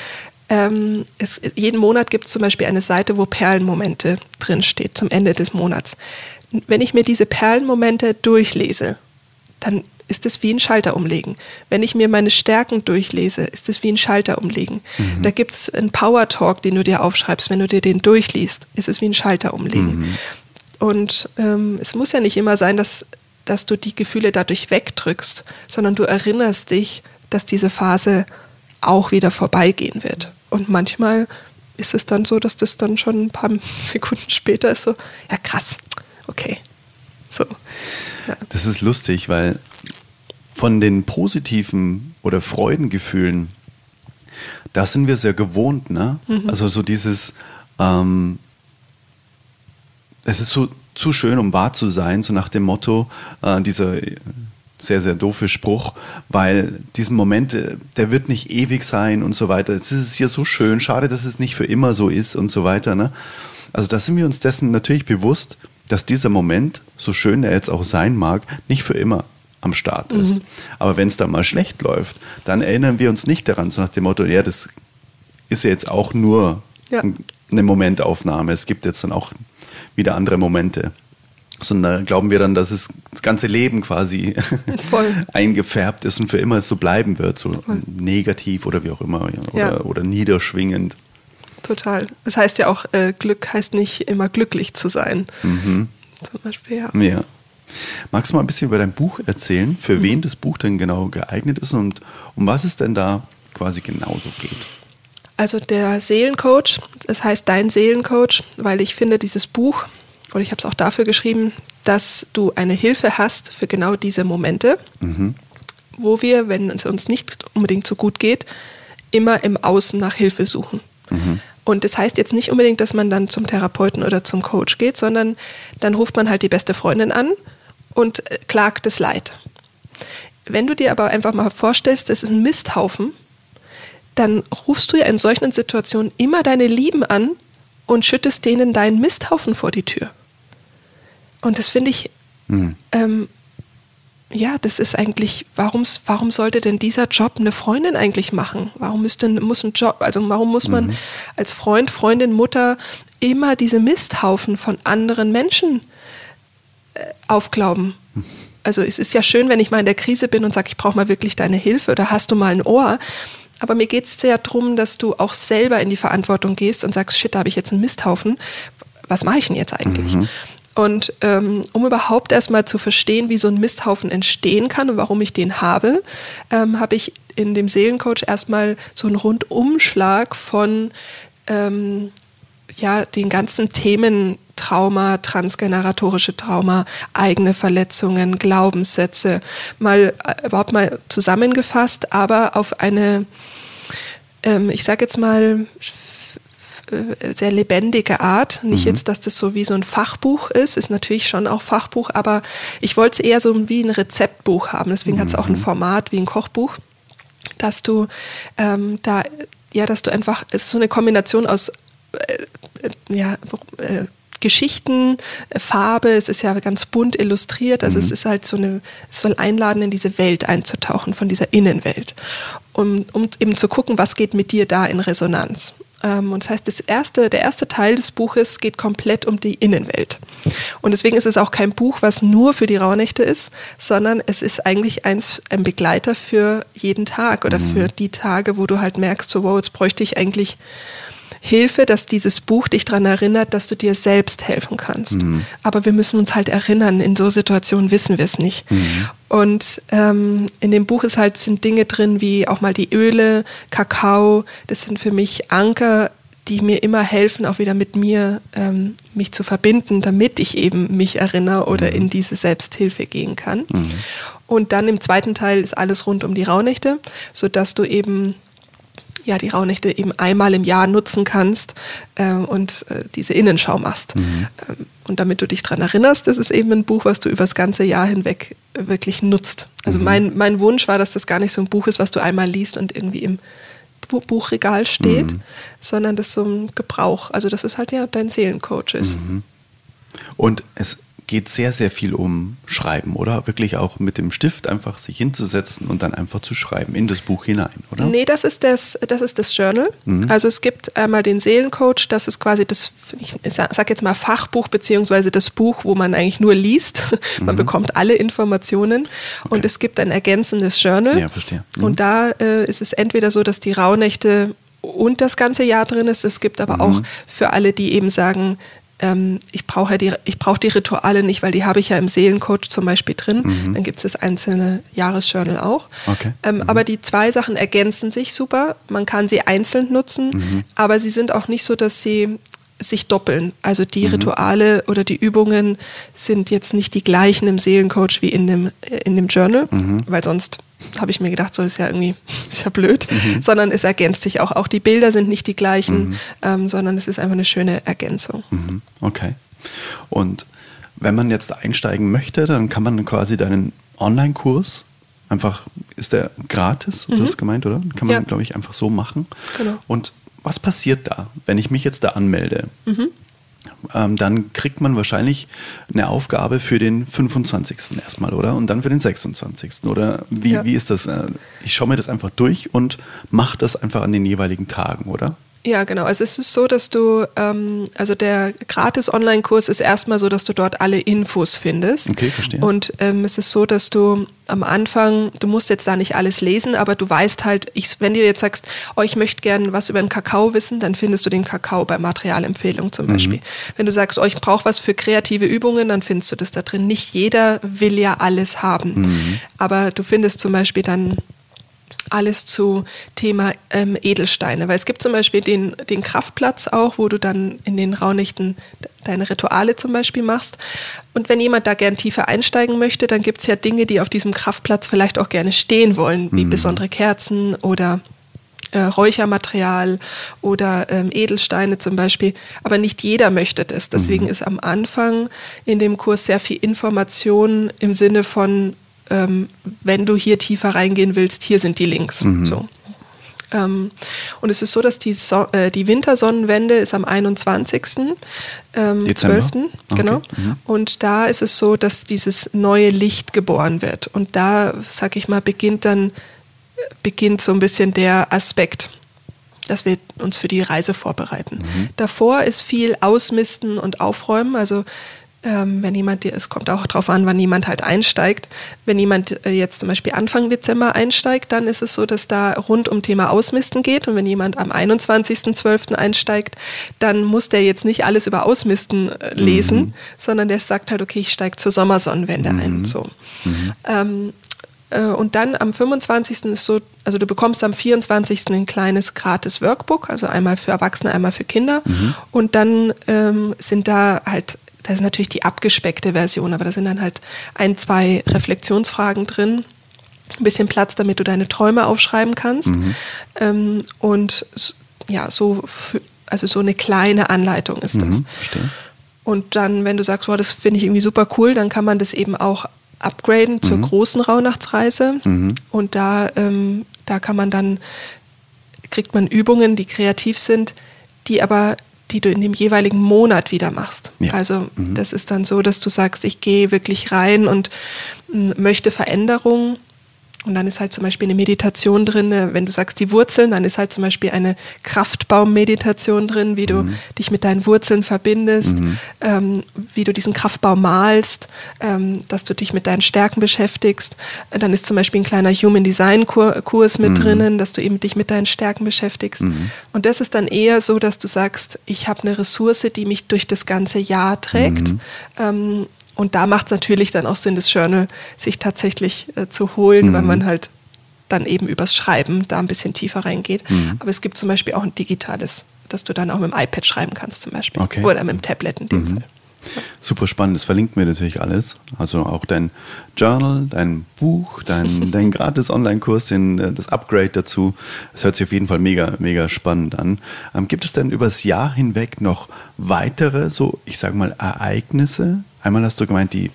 ähm, es, jeden Monat gibt es zum Beispiel eine Seite, wo Perlenmomente drinsteht zum Ende des Monats. Wenn ich mir diese Perlenmomente durchlese, dann ist es wie ein Schalter umlegen. Wenn ich mir meine Stärken durchlese, ist es wie ein Schalter umlegen. Mhm. Da gibt es einen Power Talk, den du dir aufschreibst. Wenn du dir den durchliest, ist es wie ein Schalter umlegen. Mhm. Und ähm, es muss ja nicht immer sein, dass, dass du die Gefühle dadurch wegdrückst, sondern du erinnerst dich, dass diese Phase auch wieder vorbeigehen wird. Und manchmal ist es dann so, dass das dann schon ein paar <laughs> Sekunden später ist so, ja krass, okay. So. Ja. Das ist lustig, weil von den positiven oder Freudengefühlen, das sind wir sehr gewohnt, ne? Mhm. Also so dieses, ähm, es ist so zu schön, um wahr zu sein, so nach dem Motto, äh, dieser sehr, sehr doofe Spruch, weil diesen Moment, äh, der wird nicht ewig sein und so weiter. Es ist hier so schön, schade, dass es nicht für immer so ist und so weiter. Ne? Also da sind wir uns dessen natürlich bewusst, dass dieser Moment, so schön er jetzt auch sein mag, nicht für immer am Start ist. Mhm. Aber wenn es dann mal schlecht läuft, dann erinnern wir uns nicht daran, so nach dem Motto, ja, das ist ja jetzt auch nur ja. eine Momentaufnahme. Es gibt jetzt dann auch wieder andere Momente. Sondern glauben wir dann, dass es das ganze Leben quasi <laughs> <laughs> eingefärbt ist und für immer so bleiben wird, so Voll. negativ oder wie auch immer, oder, ja. oder niederschwingend. Total. Das heißt ja auch, äh, Glück heißt nicht immer glücklich zu sein. Mhm. Zum Beispiel, ja. Ja. Magst du mal ein bisschen über dein Buch erzählen, für mhm. wen das Buch denn genau geeignet ist und um was es denn da quasi genauso geht? Also der Seelencoach, das heißt dein Seelencoach, weil ich finde dieses Buch, oder ich habe es auch dafür geschrieben, dass du eine Hilfe hast für genau diese Momente, mhm. wo wir, wenn es uns nicht unbedingt so gut geht, immer im Außen nach Hilfe suchen. Mhm. Und das heißt jetzt nicht unbedingt, dass man dann zum Therapeuten oder zum Coach geht, sondern dann ruft man halt die beste Freundin an und äh, klagt das Leid. Wenn du dir aber einfach mal vorstellst, das ist ein Misthaufen, dann rufst du ja in solchen Situationen immer deine Lieben an und schüttest denen deinen Misthaufen vor die Tür. Und das finde ich, mhm. ähm, ja, das ist eigentlich, warum, warum sollte denn dieser Job eine Freundin eigentlich machen? Warum müsste, muss ein Job, also warum muss man mhm. als Freund, Freundin, Mutter immer diese Misthaufen von anderen Menschen äh, aufglauben. Also es ist ja schön, wenn ich mal in der Krise bin und sage, ich brauche mal wirklich deine Hilfe oder hast du mal ein Ohr. Aber mir geht es sehr darum, dass du auch selber in die Verantwortung gehst und sagst, shit, da habe ich jetzt einen Misthaufen. Was mache ich denn jetzt eigentlich? Mhm. Und ähm, um überhaupt erstmal zu verstehen, wie so ein Misthaufen entstehen kann und warum ich den habe, ähm, habe ich in dem Seelencoach erstmal so einen Rundumschlag von ähm, ja, den ganzen Themen Trauma, transgeneratorische Trauma, eigene Verletzungen, Glaubenssätze mal äh, überhaupt mal zusammengefasst, aber auf eine, ähm, ich sage jetzt mal, äh, sehr lebendige Art. Nicht mhm. jetzt, dass das so wie so ein Fachbuch ist, ist natürlich schon auch Fachbuch, aber ich wollte es eher so wie ein Rezeptbuch haben. Deswegen mhm. hat es auch ein mhm. Format wie ein Kochbuch, dass du ähm, da, ja, dass du einfach, es ist so eine Kombination aus äh, äh ja, äh, Geschichten, Farbe, es ist ja ganz bunt illustriert, also mhm. es ist halt so eine, es soll einladen, in diese Welt einzutauchen, von dieser Innenwelt, um, um eben zu gucken, was geht mit dir da in Resonanz. Ähm, und das heißt, das erste, der erste Teil des Buches geht komplett um die Innenwelt. Und deswegen ist es auch kein Buch, was nur für die Rauhnächte ist, sondern es ist eigentlich eins, ein Begleiter für jeden Tag oder mhm. für die Tage, wo du halt merkst, so wow, jetzt bräuchte ich eigentlich Hilfe, dass dieses Buch dich daran erinnert, dass du dir selbst helfen kannst. Mhm. Aber wir müssen uns halt erinnern, in so Situationen wissen wir es nicht. Mhm. Und ähm, in dem Buch ist halt, sind Dinge drin wie auch mal die Öle, Kakao, das sind für mich Anker, die mir immer helfen, auch wieder mit mir ähm, mich zu verbinden, damit ich eben mich erinnere oder mhm. in diese Selbsthilfe gehen kann. Mhm. Und dann im zweiten Teil ist alles rund um die Rauhnächte, sodass du eben ja, die Rauhnächte eben einmal im Jahr nutzen kannst äh, und äh, diese Innenschau machst. Mhm. Ähm, und damit du dich daran erinnerst, das ist eben ein Buch, was du über das ganze Jahr hinweg wirklich nutzt. Also mhm. mein, mein Wunsch war, dass das gar nicht so ein Buch ist, was du einmal liest und irgendwie im Buchregal steht, mhm. sondern das so ein Gebrauch. Also das ist halt ja dein Seelencoach ist. Mhm. Und es geht sehr, sehr viel um Schreiben, oder? Wirklich auch mit dem Stift einfach sich hinzusetzen und dann einfach zu schreiben in das Buch hinein, oder? Nee, das ist das, das, ist das Journal. Mhm. Also es gibt einmal den Seelencoach, das ist quasi das, ich sag jetzt mal Fachbuch, beziehungsweise das Buch, wo man eigentlich nur liest. <laughs> man mhm. bekommt alle Informationen. Okay. Und es gibt ein ergänzendes Journal. Ja, verstehe. Mhm. Und da äh, ist es entweder so, dass die Rauhnächte und das ganze Jahr drin ist. Es gibt aber mhm. auch für alle, die eben sagen, ähm, ich brauche die, ich brauche die Rituale nicht, weil die habe ich ja im Seelencoach zum Beispiel drin. Mhm. Dann gibt es das einzelne Jahresjournal auch. Okay. Ähm, mhm. Aber die zwei Sachen ergänzen sich super. Man kann sie einzeln nutzen, mhm. aber sie sind auch nicht so, dass sie sich doppeln. Also die mhm. Rituale oder die Übungen sind jetzt nicht die gleichen im Seelencoach wie in dem, in dem Journal, mhm. weil sonst habe ich mir gedacht, so ist ja irgendwie, <laughs> ist ja blöd, mhm. sondern es ergänzt sich auch. Auch die Bilder sind nicht die gleichen, mhm. ähm, sondern es ist einfach eine schöne Ergänzung. Mhm. Okay. Und wenn man jetzt einsteigen möchte, dann kann man quasi deinen Online-Kurs einfach, ist der gratis, du hast mhm. gemeint, oder? Kann man, ja. glaube ich, einfach so machen. Genau. Und was passiert da, wenn ich mich jetzt da anmelde? Mhm ähm, dann kriegt man wahrscheinlich eine Aufgabe für den 25. erstmal, oder? Und dann für den 26. Oder wie, ja. wie ist das? Äh, ich schaue mir das einfach durch und mache das einfach an den jeweiligen Tagen, oder? Ja, genau. Also es ist so, dass du, ähm, also der Gratis-Online-Kurs ist erstmal so, dass du dort alle Infos findest. Okay, verstehe. Und ähm, es ist so, dass du am Anfang, du musst jetzt da nicht alles lesen, aber du weißt halt, ich, wenn du jetzt sagst, oh, ich möchte gerne was über den Kakao wissen, dann findest du den Kakao bei Materialempfehlung zum mhm. Beispiel. Wenn du sagst, oh, ich brauche was für kreative Übungen, dann findest du das da drin. Nicht jeder will ja alles haben. Mhm. Aber du findest zum Beispiel dann alles zu Thema ähm, Edelsteine. Weil es gibt zum Beispiel den, den Kraftplatz auch, wo du dann in den Raunächten deine Rituale zum Beispiel machst. Und wenn jemand da gern tiefer einsteigen möchte, dann gibt es ja Dinge, die auf diesem Kraftplatz vielleicht auch gerne stehen wollen, wie mhm. besondere Kerzen oder äh, Räuchermaterial oder ähm, Edelsteine zum Beispiel. Aber nicht jeder möchte das. Deswegen mhm. ist am Anfang in dem Kurs sehr viel Information im Sinne von ähm, wenn du hier tiefer reingehen willst, hier sind die Links. Mhm. So. Ähm, und es ist so, dass die, so äh, die Wintersonnenwende ist am 21. Ähm, 12. Okay. Genau. Mhm. Und da ist es so, dass dieses neue Licht geboren wird. Und da, sag ich mal, beginnt dann beginnt so ein bisschen der Aspekt dass wir uns für die Reise vorbereiten. Mhm. Davor ist viel Ausmisten und Aufräumen. Also ähm, wenn jemand, es kommt auch darauf an, wann jemand halt einsteigt. Wenn jemand äh, jetzt zum Beispiel Anfang Dezember einsteigt, dann ist es so, dass da rund um Thema Ausmisten geht. Und wenn jemand am 21.12. einsteigt, dann muss der jetzt nicht alles über Ausmisten äh, lesen, mhm. sondern der sagt halt, okay, ich steige zur Sommersonnenwende mhm. ein. So. Mhm. Ähm, äh, und dann am 25. ist so, also du bekommst am 24. ein kleines gratis Workbook, also einmal für Erwachsene, einmal für Kinder. Mhm. Und dann ähm, sind da halt das ist natürlich die abgespeckte Version, aber da sind dann halt ein, zwei Reflexionsfragen drin. Ein bisschen Platz, damit du deine Träume aufschreiben kannst. Mhm. Ähm, und ja, so also so eine kleine Anleitung ist das. Mhm, verstehe. Und dann, wenn du sagst, wow, das finde ich irgendwie super cool, dann kann man das eben auch upgraden zur Mhm. großen Rauhnachtsreise. Und da, ähm, da kann man dann, kriegt man Übungen, die kreativ sind, die aber, die du in dem jeweiligen Monat wieder machst. Ja. Also das ist dann so, dass du sagst, ich gehe wirklich rein und möchte Veränderungen. Und dann ist halt zum Beispiel eine Meditation drin, äh, wenn du sagst die Wurzeln, dann ist halt zum Beispiel eine Kraftbaum-Meditation drin, wie du dich mit deinen Wurzeln verbindest, ähm, wie du diesen Kraftbaum malst, ähm, dass du dich mit deinen Stärken beschäftigst. Äh, Dann ist zum Beispiel ein kleiner Human Design Kur Kurs mit drinnen, dass du eben dich mit deinen Stärken beschäftigst. Und das ist dann eher so, dass du sagst, ich habe eine Ressource, die mich durch das ganze Jahr trägt. Ähm, und da macht es natürlich dann auch Sinn, das Journal sich tatsächlich äh, zu holen, weil man halt dann eben übers Schreiben da ein bisschen tiefer reingeht. Aber es gibt zum Beispiel auch ein digitales, dass du dann auch mit dem iPad schreiben kannst zum Beispiel. Okay. Oder mit dem Tablet in dem Fall. Super spannend, das verlinkt mir natürlich alles. Also auch dein Journal, dein Buch, dein, <laughs> dein gratis Online-Kurs, äh, das Upgrade dazu. Das hört sich auf jeden Fall mega, mega spannend an. Ähm, gibt es denn übers Jahr hinweg noch weitere, so ich sage mal, Ereignisse? Einmal hast du gemeint, die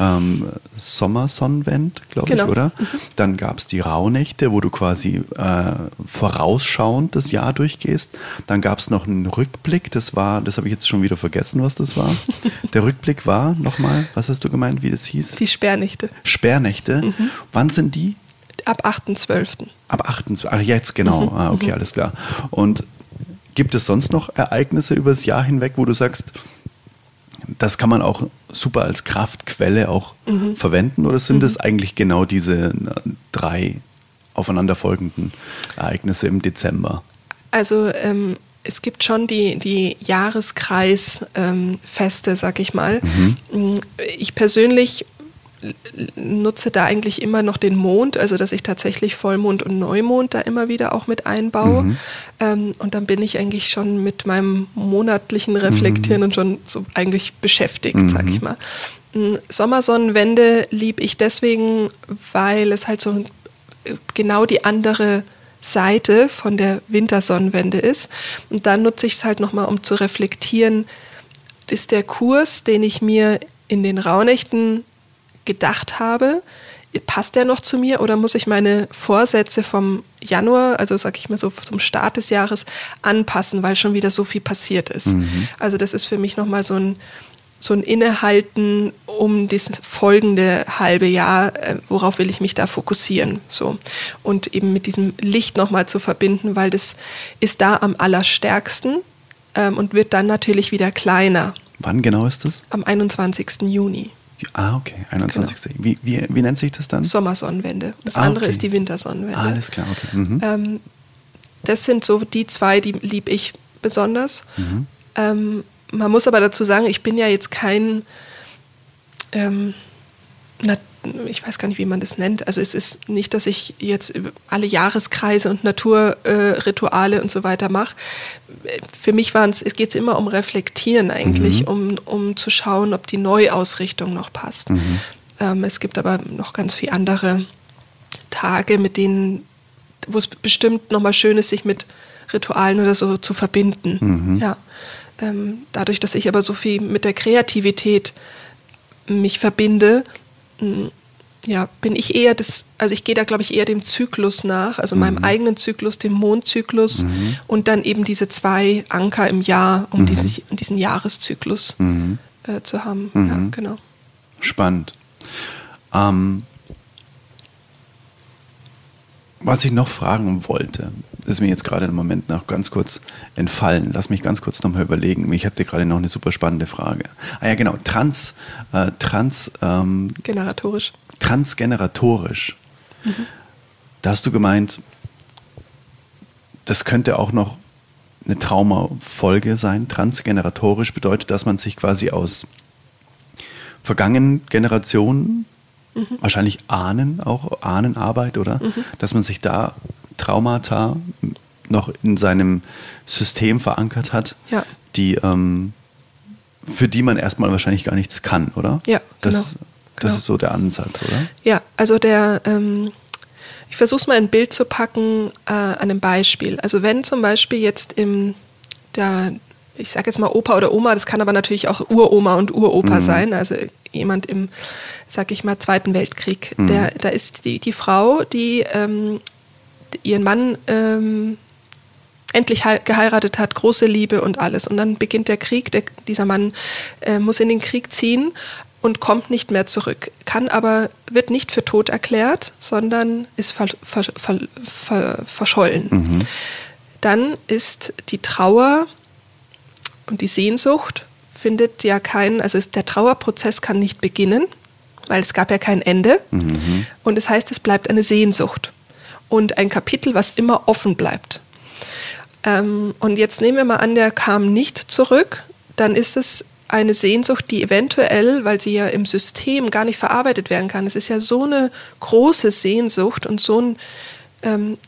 ähm, Sommersonnenwend, glaube Genau. ich, oder? Dann gab es die Rauhnächte, wo du quasi äh, vorausschauend das Jahr durchgehst. Dann gab es noch einen Rückblick, das war, das habe ich jetzt schon wieder vergessen, was das war. <laughs> Der Rückblick war nochmal, was hast du gemeint, wie das hieß? Die Sperrnächte Sperrnächte. Wann sind die? ab 8.12. Ab 28. Ach, jetzt genau. Ah, okay, alles klar. Und gibt es sonst noch Ereignisse übers Jahr hinweg, wo du sagst, das kann man auch super als Kraftquelle auch verwenden? Oder sind es eigentlich genau diese drei aufeinanderfolgenden Ereignisse im Dezember? Also ähm, es gibt schon die, die Jahreskreisfeste, ähm, sag ich mal. Mm, Ich persönlich nutze da eigentlich immer noch den Mond, also dass ich tatsächlich Vollmond und Neumond da immer wieder auch mit einbaue. Ähm, und dann bin ich eigentlich schon mit meinem monatlichen Reflektieren und schon so eigentlich beschäftigt, sag ich mal. Mm, Sommersonnenwende lieb ich deswegen, weil es halt so äh, genau die andere Seite von der Wintersonnenwende ist. Und dann nutze ich es halt nochmal, um zu reflektieren, ist der Kurs, den ich mir in den Rauhnächten gedacht habe, passt der noch zu mir oder muss ich meine Vorsätze vom Januar, also sag ich mal so zum Start des Jahres, anpassen, weil schon wieder so viel passiert ist. Also das ist für mich nochmal so ein, so ein Innehalten um das folgende halbe Jahr, äh, worauf will ich mich da fokussieren. So. Und eben mit diesem Licht nochmal zu verbinden, weil das ist da am allerstärksten ähm, und wird dann natürlich wieder kleiner Wann genau ist das? am 21. Juni. Ah, okay, 21. Wie, wie, wie nennt sich das dann? Sommersonnenwende. Das Ah, andere okay. ist die Wintersonnenwende. Alles klar, okay. Mhm. Ähm, das sind so die zwei, die lieb ich besonders. Mhm. Ähm, man muss aber dazu sagen, ich bin ja jetzt kein, ähm, na, ich weiß gar nicht, wie man das nennt. Also es ist nicht, dass ich jetzt alle Jahreskreise und Naturrituale äh, und so weiter mache. Für mich waren es, es geht immer um Reflektieren eigentlich, um, um zu schauen, ob die Neuausrichtung noch passt. Ähm, es gibt aber noch ganz viele andere Tage, mit denen, wo es bestimmt nochmal schön ist, sich mit Ritualen oder so zu verbinden. Ja. Ähm, dadurch, dass ich aber so viel mit der Kreativität mich verbinde, ja, bin ich eher das, also ich gehe da, glaube ich, eher dem Zyklus nach, also meinem eigenen Zyklus, dem Mondzyklus und dann eben diese zwei Anker im Jahr, um dieses, um diesen Jahreszyklus äh, zu haben. Ja, genau. Spannend. Ähm, was ich noch fragen wollte, ist mir jetzt gerade im Moment noch ganz kurz entfallen. Lass mich ganz kurz nochmal überlegen. Ich hatte gerade noch eine super spannende Frage. Ah ja, genau. Trans, äh, trans, ähm, Generatorisch. transgeneratorisch. Da hast du gemeint, das könnte auch noch eine Traumafolge sein. Transgeneratorisch bedeutet, dass man sich quasi aus vergangenen Generationen, wahrscheinlich Ahnen, auch Ahnenarbeit, oder? Dass man sich da Traumata noch in seinem System verankert hat, Ja. die, ähm, für die man erstmal wahrscheinlich gar nichts kann, oder? Ja, Das, genau. das Genau. ist so der Ansatz, oder? Ja, also der, ähm, ich versuche es mal in ein Bild zu packen äh, an einem Beispiel. Also wenn zum Beispiel jetzt im der, ich sage jetzt mal Opa oder Oma, das kann aber natürlich auch Uroma und Uropa mhm. sein, also jemand im, sag ich mal, Zweiten Weltkrieg. Mhm. Der, da ist die, die Frau, die ähm, ihren Mann ähm, endlich geheiratet hat, große Liebe und alles. Und dann beginnt der Krieg, der, dieser Mann äh, muss in den Krieg ziehen und kommt nicht mehr zurück, kann aber, wird nicht für tot erklärt, sondern ist ver, ver, ver, verschollen. Mhm. Dann ist die Trauer und die Sehnsucht findet ja keinen, also ist, der Trauerprozess kann nicht beginnen, weil es gab ja kein Ende. Mhm. Und das heißt, es bleibt eine Sehnsucht und ein Kapitel, was immer offen bleibt. Ähm, und jetzt nehmen wir mal an, der kam nicht zurück, dann ist es eine Sehnsucht, die eventuell, weil sie ja im System gar nicht verarbeitet werden kann, es ist ja so eine große Sehnsucht und so ein ähm,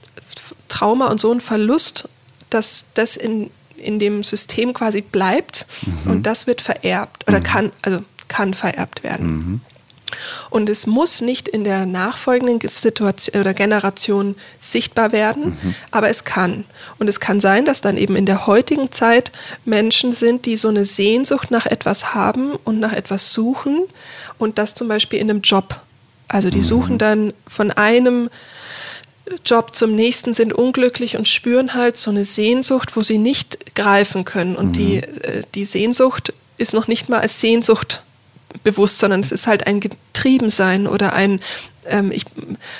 Trauma und so ein Verlust, dass das in, in dem System quasi bleibt mhm. und das wird vererbt oder mhm. kann, also kann vererbt werden. Mhm. Und es muss nicht in der nachfolgenden Situation oder Generation sichtbar werden, mhm. aber es kann. Und es kann sein, dass dann eben in der heutigen Zeit Menschen sind, die so eine Sehnsucht nach etwas haben und nach etwas suchen und das zum Beispiel in einem Job. Also die mhm. suchen dann von einem Job zum nächsten, sind unglücklich und spüren halt so eine Sehnsucht, wo sie nicht greifen können. Und mhm. die, äh, die Sehnsucht ist noch nicht mal als Sehnsucht bewusst, sondern es ist halt ein Getriebensein oder ein, ähm, ich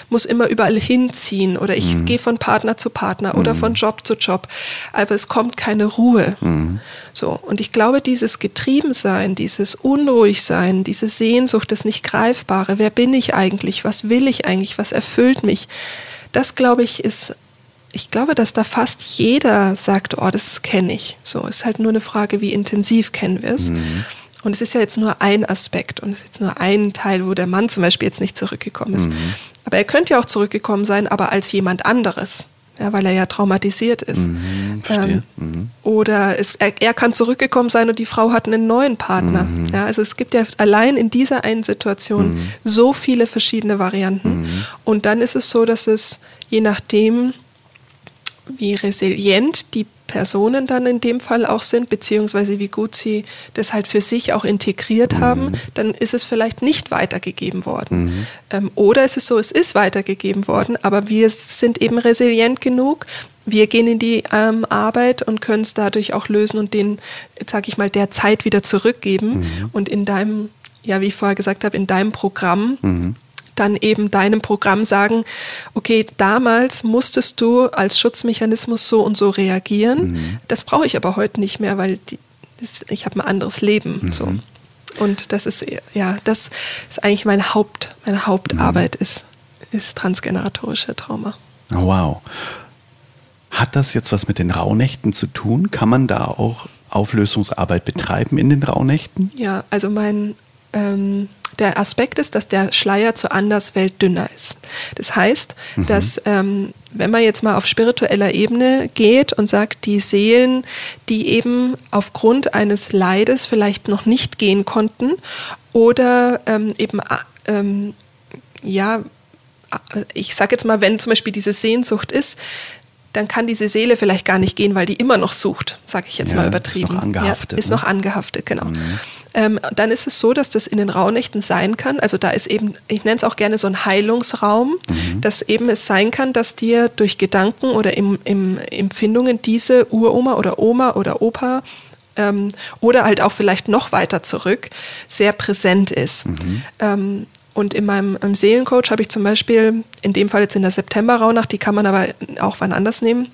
muss immer überall hinziehen oder ich mhm. gehe von Partner zu Partner mhm. oder von Job zu Job, aber es kommt keine Ruhe. Mhm. So, und ich glaube, dieses Getriebensein, dieses Unruhigsein, diese Sehnsucht, das Nicht-Greifbare, wer bin ich eigentlich, was will ich eigentlich, was erfüllt mich, das glaube ich ist ich glaube, dass da fast jeder sagt, oh, das kenne ich. So, ist halt nur eine Frage, wie intensiv kennen wir es. Und es ist ja jetzt nur ein Aspekt und es ist jetzt nur ein Teil, wo der Mann zum Beispiel jetzt nicht zurückgekommen ist. Mhm. Aber er könnte ja auch zurückgekommen sein, aber als jemand anderes. Ja, weil er ja traumatisiert ist. Mhm, ähm, mhm. Oder es, er, er, kann zurückgekommen sein und die Frau hat einen neuen Partner. Mhm. Ja, also es gibt ja allein in dieser einen Situation mhm. so viele verschiedene Varianten. Mhm. Und dann ist es so, dass es je nachdem, wie resilient die Personen dann in dem Fall auch sind, beziehungsweise wie gut sie das halt für sich auch integriert mhm. haben, dann ist es vielleicht nicht weitergegeben worden. Mhm. Ähm, oder ist es so, es ist weitergegeben worden, aber wir sind eben resilient genug, wir gehen in die ähm, Arbeit und können es dadurch auch lösen und den, sag ich mal, der Zeit wieder zurückgeben. Mhm. Und in deinem, ja, wie ich vorher gesagt habe, in deinem Programm mhm dann eben deinem Programm sagen, okay, damals musstest du als Schutzmechanismus so und so reagieren. Mhm. Das brauche ich aber heute nicht mehr, weil die, ich habe ein anderes Leben. Mhm. So. Und das ist, ja, das ist eigentlich meine Haupt, meine Hauptarbeit mhm. ist, ist transgeneratorische Trauma. Oh, wow. Hat das jetzt was mit den Rauhnächten zu tun? Kann man da auch Auflösungsarbeit betreiben in den Rauhnächten? Ja, also mein ähm, der Aspekt ist, dass der Schleier zur Anderswelt dünner ist. Das heißt, mhm. dass ähm, wenn man jetzt mal auf spiritueller Ebene geht und sagt, die Seelen, die eben aufgrund eines Leides vielleicht noch nicht gehen konnten oder ähm, eben ähm, ja, ich sage jetzt mal, wenn zum Beispiel diese Sehnsucht ist, dann kann diese Seele vielleicht gar nicht gehen, weil die immer noch sucht, sage ich jetzt ja, mal übertrieben. Ist noch angehaftet. Ja, ist ne? noch angehaftet, genau. Mhm. Ähm, dann ist es so, dass das in den Rauhnächten sein kann. Also da ist eben, ich nenne es auch gerne so ein Heilungsraum, mhm. dass eben es sein kann, dass dir durch Gedanken oder im, im Empfindungen diese Uroma oder Oma oder Opa ähm, oder halt auch vielleicht noch weiter zurück sehr präsent ist. Mhm. Ähm, und in meinem Seelencoach habe ich zum Beispiel, in dem Fall jetzt in der September-Rauhnacht, die kann man aber auch wann anders nehmen,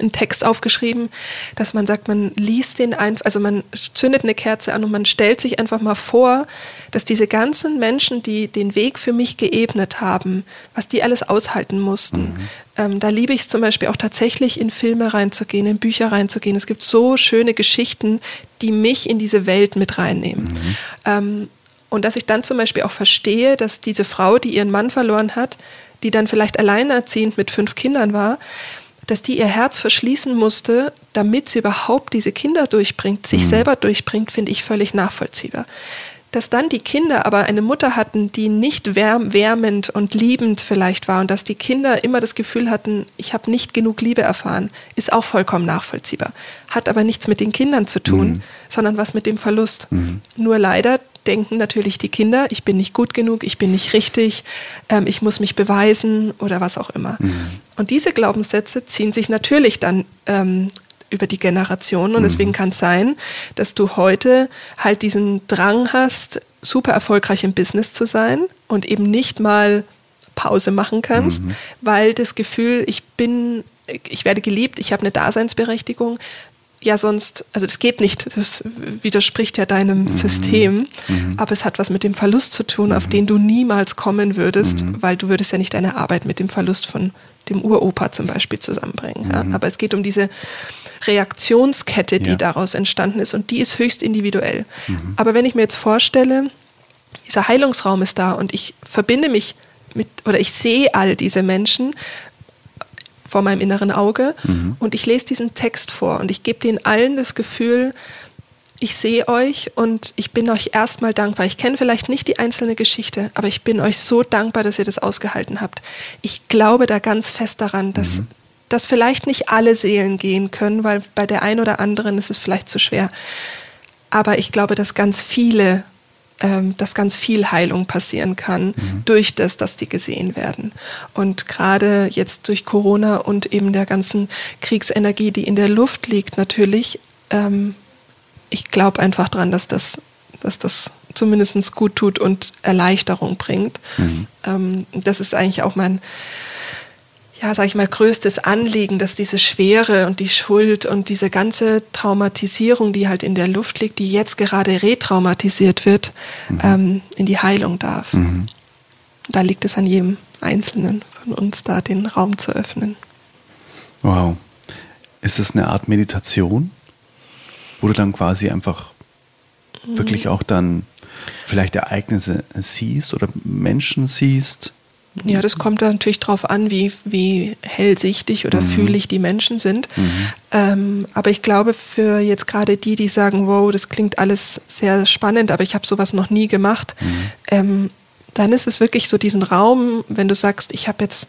einen Text aufgeschrieben, dass man sagt, man liest den einfach, also man zündet eine Kerze an und man stellt sich einfach mal vor, dass diese ganzen Menschen, die den Weg für mich geebnet haben, was die alles aushalten mussten. Mhm. Ähm, da liebe ich es zum Beispiel auch tatsächlich in Filme reinzugehen, in Bücher reinzugehen. Es gibt so schöne Geschichten, die mich in diese Welt mit reinnehmen. Mhm. Ähm, und dass ich dann zum Beispiel auch verstehe, dass diese Frau, die ihren Mann verloren hat, die dann vielleicht alleinerziehend mit fünf Kindern war, dass die ihr Herz verschließen musste, damit sie überhaupt diese Kinder durchbringt, sich mhm. selber durchbringt, finde ich völlig nachvollziehbar. dass dann die Kinder aber eine Mutter hatten, die nicht wärm, wärmend und liebend vielleicht war und dass die Kinder immer das Gefühl hatten, ich habe nicht genug Liebe erfahren, ist auch vollkommen nachvollziehbar. Hat aber nichts mit den Kindern zu tun, mhm. sondern was mit dem Verlust. Mhm. Nur leider denken natürlich die Kinder, ich bin nicht gut genug, ich bin nicht richtig, ähm, ich muss mich beweisen oder was auch immer. Mhm. Und diese Glaubenssätze ziehen sich natürlich dann ähm, über die Generationen. Und mhm. deswegen kann es sein, dass du heute halt diesen Drang hast, super erfolgreich im Business zu sein und eben nicht mal Pause machen kannst, mhm. weil das Gefühl, ich bin, ich werde geliebt, ich habe eine Daseinsberechtigung, ja sonst, also das geht nicht, das widerspricht ja deinem mhm. System, mhm. aber es hat was mit dem Verlust zu tun, mhm. auf den du niemals kommen würdest, mhm. weil du würdest ja nicht deine Arbeit mit dem Verlust von dem Uropa zum Beispiel zusammenbringen. Ja? Mhm. Aber es geht um diese Reaktionskette, die ja. daraus entstanden ist und die ist höchst individuell. Mhm. Aber wenn ich mir jetzt vorstelle, dieser Heilungsraum ist da und ich verbinde mich mit oder ich sehe all diese Menschen vor meinem inneren Auge mhm. und ich lese diesen Text vor und ich gebe denen allen das Gefühl, ich sehe euch und ich bin euch erstmal dankbar. Ich kenne vielleicht nicht die einzelne Geschichte, aber ich bin euch so dankbar, dass ihr das ausgehalten habt. Ich glaube da ganz fest daran, dass, mhm dass vielleicht nicht alle Seelen gehen können, weil bei der einen oder anderen ist es vielleicht zu schwer. Aber ich glaube, dass ganz viele, ähm, dass ganz viel Heilung passieren kann mhm. durch das, dass die gesehen werden. Und gerade jetzt durch Corona und eben der ganzen Kriegsenergie, die in der Luft liegt, natürlich, ähm, ich glaube einfach dran, dass das, dass das zumindest gut tut und Erleichterung bringt. Mhm. Ähm, das ist eigentlich auch mein ja, sag ich mal, größtes Anliegen, dass diese Schwere und die Schuld und diese ganze Traumatisierung, die halt in der Luft liegt, die jetzt gerade retraumatisiert wird, mhm. ähm, in die Heilung darf. Mhm. Da liegt es an jedem Einzelnen von uns, da den Raum zu öffnen. Wow. Ist es eine Art Meditation, wo du dann quasi einfach mhm. wirklich auch dann vielleicht Ereignisse siehst oder Menschen siehst? Ja, das kommt natürlich darauf an, wie, wie hellsichtig oder mhm. fühlig die Menschen sind. Mhm. Ähm, aber ich glaube, für jetzt gerade die, die sagen, wow, das klingt alles sehr spannend, aber ich habe sowas noch nie gemacht, mhm. ähm, dann ist es wirklich so diesen Raum, wenn du sagst, ich habe jetzt,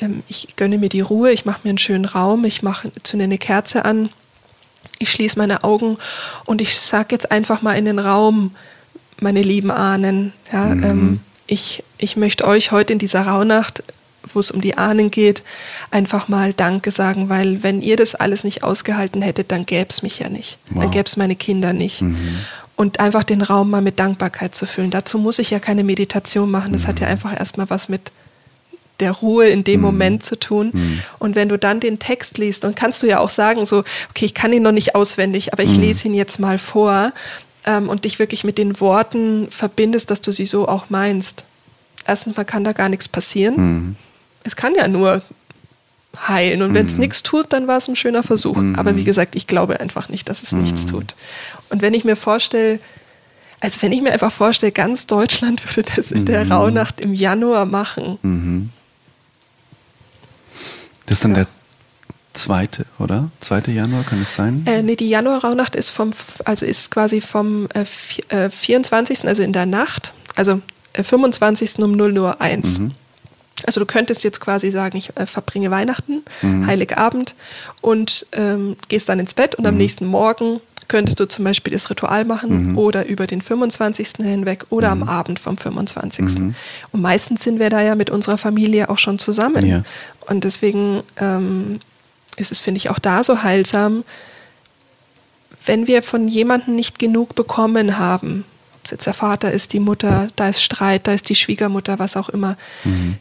ähm, ich gönne mir die Ruhe, ich mache mir einen schönen Raum, ich mache, zünde eine Kerze an, ich schließe meine Augen und ich sage jetzt einfach mal in den Raum, meine lieben Ahnen, ja, mhm. ähm, ich, ich möchte euch heute in dieser Rauhnacht, wo es um die Ahnen geht, einfach mal Danke sagen, weil wenn ihr das alles nicht ausgehalten hättet, dann gäbe es mich ja nicht. Wow. Dann gäbe es meine Kinder nicht. Mhm. Und einfach den Raum mal mit Dankbarkeit zu füllen. Dazu muss ich ja keine Meditation machen. Das mhm. hat ja mhm. einfach erstmal was mit der Ruhe in dem mhm. Moment zu tun. Mhm. Und wenn du dann den Text liest, und kannst du ja auch sagen, so, okay, ich kann ihn noch nicht auswendig, aber ich mhm. lese ihn jetzt mal vor, ähm, und dich wirklich mit den Worten verbindest, dass du sie so auch meinst. Erstens mal kann da gar nichts passieren. Mhm. Es kann ja nur heilen. Und wenn es mhm. nichts tut, dann war es ein schöner Versuch. Mhm. Aber wie gesagt, ich glaube einfach nicht, dass es nichts mhm. tut. Und wenn ich mir vorstelle, also wenn ich mir einfach vorstelle, ganz Deutschland <laughs> würde das in der mhm. Rauhnacht im Januar machen. Das ist dann ja. der zweite, oder? Zweite Januar kann es sein? Äh, nee, die Januar-Rauhnacht ist vom, also ist quasi vom äh, 24., äh, also in der Nacht, also äh, 25. um 0 Uhr 1. Mhm. Also du könntest jetzt quasi sagen, ich äh, verbringe Weihnachten, mhm. Heiligabend und ähm, gehst dann ins Bett und mhm. am nächsten Morgen könntest du zum Beispiel das Ritual machen mhm. oder über den 25. hinweg oder mhm. am Abend vom 25. Mhm. Und meistens sind wir da ja mit unserer Familie auch schon zusammen. Ja. Und deswegen ähm, ist es, finde ich, auch da so heilsam, wenn wir von jemandem nicht genug bekommen haben, ob es jetzt der Vater ist, die Mutter, da ist Streit, da ist die Schwiegermutter, was auch immer. Mhm.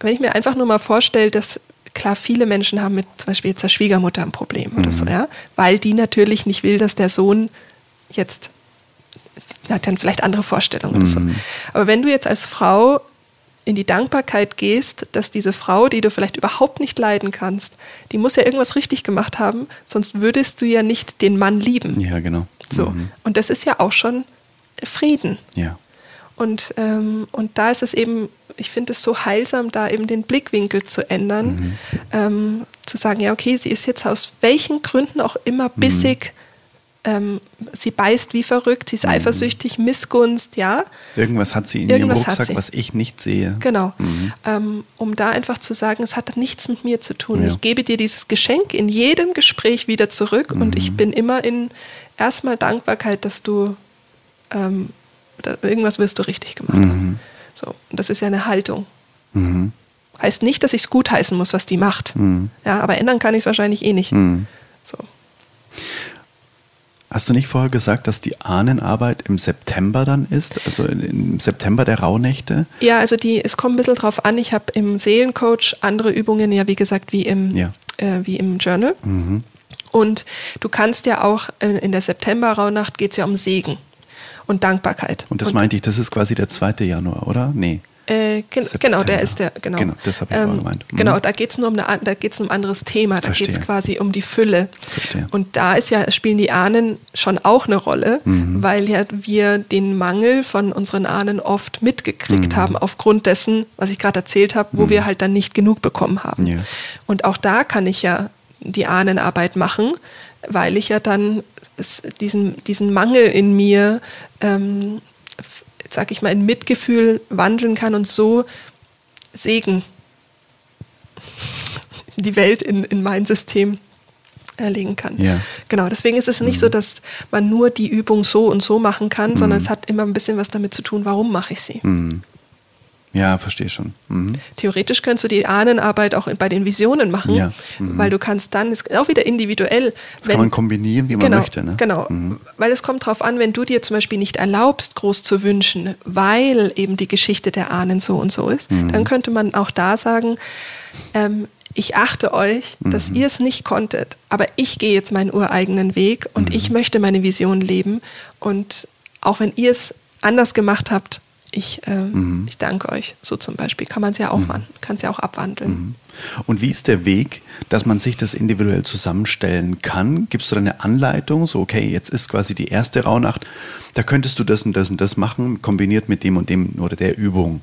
Wenn ich mir einfach nur mal vorstelle, dass klar viele Menschen haben mit zum Beispiel jetzt der Schwiegermutter ein Problem mhm. oder so, ja, weil die natürlich nicht will, dass der Sohn jetzt hat dann vielleicht andere Vorstellungen mhm. oder so. Mhm. Aber wenn du jetzt als Frau in die Dankbarkeit gehst, dass diese Frau, die du vielleicht überhaupt nicht leiden kannst, die muss ja irgendwas richtig gemacht haben, sonst würdest du ja nicht den Mann lieben. Ja, genau. So. Mhm. Und das ist ja auch schon Frieden. Ja. Und, ähm, und da ist es eben, ich finde es so heilsam, da eben den Blickwinkel zu ändern, mhm. ähm, zu sagen, ja, okay, sie ist jetzt aus welchen Gründen auch immer mhm. Ähm, sie beißt wie verrückt, sie ist mhm. eifersüchtig, Missgunst, ja. Irgendwas hat sie in Irgendwas ihrem Rucksack, was ich nicht sehe. Genau. Mhm. Ähm, um da einfach zu sagen, es hat nichts mit mir zu tun. Ja. Ich gebe dir dieses Geschenk in jedem Gespräch wieder zurück mhm. und ich bin immer in erstmal Dankbarkeit, dass du ähm, da, irgendwas wirst du richtig gemacht haben. Mhm. So, und das ist ja eine Haltung. Mhm. Heißt nicht, dass ich es gut heißen muss, was die macht. Mhm. Ja, aber ändern kann ich es wahrscheinlich eh nicht. So. Hast du nicht vorher gesagt, dass die Ahnenarbeit im September dann ist? Also im September der Rauhnächte? Ja, also die, es kommt ein bisschen drauf an. Ich habe im Seelencoach andere Übungen, ja, wie gesagt, wie im, ja. äh, wie im Journal. Mhm. Und du kannst ja auch äh, in der September-Rauhnacht geht es ja um Segen und Dankbarkeit. Und das und, meinte ich, das ist quasi der 2. Januar, oder? Nee. Äh, gen genau, der ist der, genau. Genau, das habe ich ähm, gemeint. Mhm. Genau, da geht es nur um, eine, da geht's um ein anderes Thema, da geht es quasi um die Fülle. Verstehe. Und da ist ja, spielen die Ahnen schon auch eine Rolle, mhm. weil ja wir den Mangel von unseren Ahnen oft mitgekriegt mhm. haben, aufgrund dessen, was ich gerade erzählt habe, wo mhm. wir halt dann nicht genug bekommen haben. Ja. Und auch da kann ich ja die Ahnenarbeit machen, weil ich ja dann diesen, diesen Mangel in mir ähm, sag ich mal, in Mitgefühl wandeln kann und so Segen in die Welt, in, in mein System erlegen kann. Ja. Genau, deswegen ist es nicht mhm. so, dass man nur die Übung so und so machen kann, mhm. sondern es hat immer ein bisschen was damit zu tun, warum mache ich sie. Mhm. Ja, verstehe schon. Mhm. Theoretisch könntest du die Ahnenarbeit auch bei den Visionen machen, ja. mhm. weil du kannst dann, ist auch wieder individuell. Das wenn, kann man kombinieren, wie man genau, möchte. Ne? Genau, mhm. weil es kommt darauf an, wenn du dir zum Beispiel nicht erlaubst, groß zu wünschen, weil eben die Geschichte der Ahnen so und so ist, mhm. dann könnte man auch da sagen, ähm, ich achte euch, dass mhm. ihr es nicht konntet, aber ich gehe jetzt meinen ureigenen Weg und ich mhm. möchte meine Vision leben und auch wenn ihr es anders gemacht habt, ich, äh, mhm. ich danke euch. So zum Beispiel kann man es ja auch mhm. machen, kann es ja auch abwandeln. Mhm. Und wie ist der Weg, dass man sich das individuell zusammenstellen kann? Gibst du da eine Anleitung? So, okay, jetzt ist quasi die erste Rauhnacht, da könntest du das und das und das machen, kombiniert mit dem und dem oder der Übung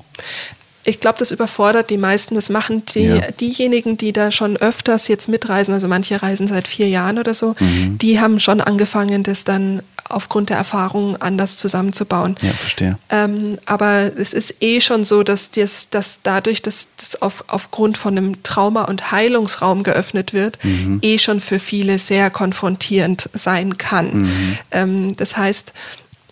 ich glaube, das überfordert die meisten. Das machen die, ja. diejenigen, die da schon öfters jetzt mitreisen, also manche reisen seit vier Jahren oder so, mhm. die haben schon angefangen, das dann aufgrund der Erfahrung anders zusammenzubauen. Ja, verstehe. Ähm, aber es ist eh schon so, dass, das, dass dadurch, dass das auf, aufgrund von einem Trauma- und Heilungsraum geöffnet wird, mhm. eh schon für viele sehr konfrontierend sein kann. Mhm. Ähm, das heißt,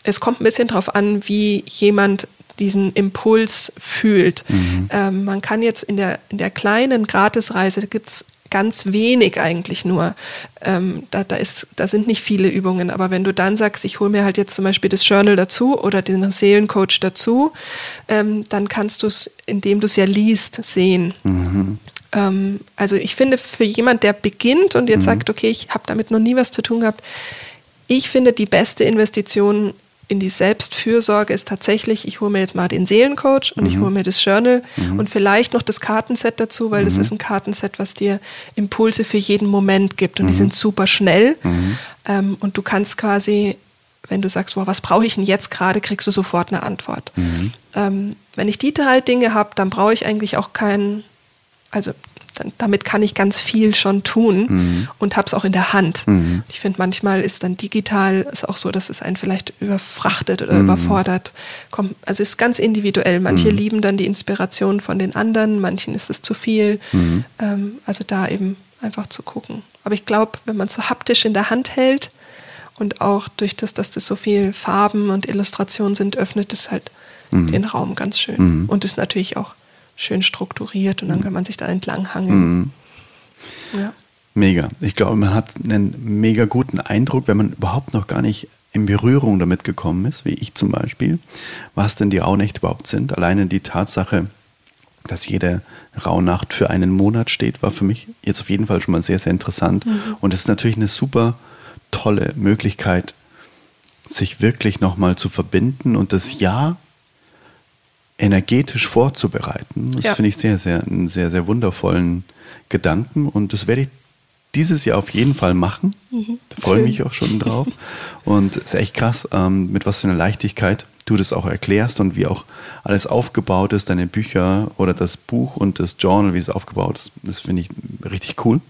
es kommt ein bisschen darauf an, wie jemand diesen Impuls fühlt. Mhm. Ähm, man kann jetzt in der, in der kleinen Gratisreise, da gibt es ganz wenig eigentlich nur. Ähm, da, da, ist, da sind nicht viele Übungen, aber wenn du dann sagst, ich hole mir halt jetzt zum Beispiel das Journal dazu oder den Seelencoach dazu, ähm, dann kannst du es, indem du es ja liest, sehen. Mhm. Ähm, also ich finde, für jemand, der beginnt und jetzt mhm. sagt, okay, ich habe damit noch nie was zu tun gehabt, ich finde, die beste Investition in die Selbstfürsorge ist tatsächlich, ich hole mir jetzt mal den Seelencoach und mhm. ich hole mir das Journal mhm. und vielleicht noch das Kartenset dazu, weil mhm. das ist ein Kartenset, was dir Impulse für jeden Moment gibt und die mhm. sind super schnell. Mhm. Ähm, und du kannst quasi, wenn du sagst, boah, was brauche ich denn jetzt gerade, kriegst du sofort eine Antwort. Mhm. Ähm, wenn ich die drei Dinge habe, dann brauche ich eigentlich auch keinen, also damit kann ich ganz viel schon tun mhm. und habe es auch in der Hand. Mhm. Ich finde, manchmal ist dann digital ist auch so, dass es einen vielleicht überfrachtet oder mhm. überfordert. Kommt, also ist ganz individuell. Manche mhm. lieben dann die Inspiration von den anderen, manchen ist es zu viel. Mhm. Ähm, also da eben einfach zu gucken. Aber ich glaube, wenn man es so haptisch in der Hand hält und auch durch das, dass das so viel Farben und Illustrationen sind, öffnet es halt mhm. den Raum ganz schön. Und ist natürlich auch schön strukturiert und dann kann man sich da entlang hangeln. Mhm. Ja. Mega. Ich glaube, man hat einen mega guten Eindruck, wenn man überhaupt noch gar nicht in Berührung damit gekommen ist, wie ich zum Beispiel, was denn die Rauhnächte überhaupt sind. Alleine die Tatsache, dass jede Rauhnacht für einen Monat steht, war für mich jetzt auf jeden Fall schon mal sehr, sehr interessant. Mhm. Und es ist natürlich eine super tolle Möglichkeit, sich wirklich nochmal zu verbinden und das Jahr energetisch vorzubereiten. Das ja. finde ich sehr, sehr, einen sehr, sehr wundervollen Gedanken und das werde ich dieses Jahr auf jeden Fall machen. Mhm. Da freue ich mich auch schon drauf. Und es ist echt krass, ähm, mit was für einer Leichtigkeit du das auch erklärst und wie auch alles aufgebaut ist, deine Bücher oder das Buch und das Journal, wie es aufgebaut ist. Das finde ich richtig cool.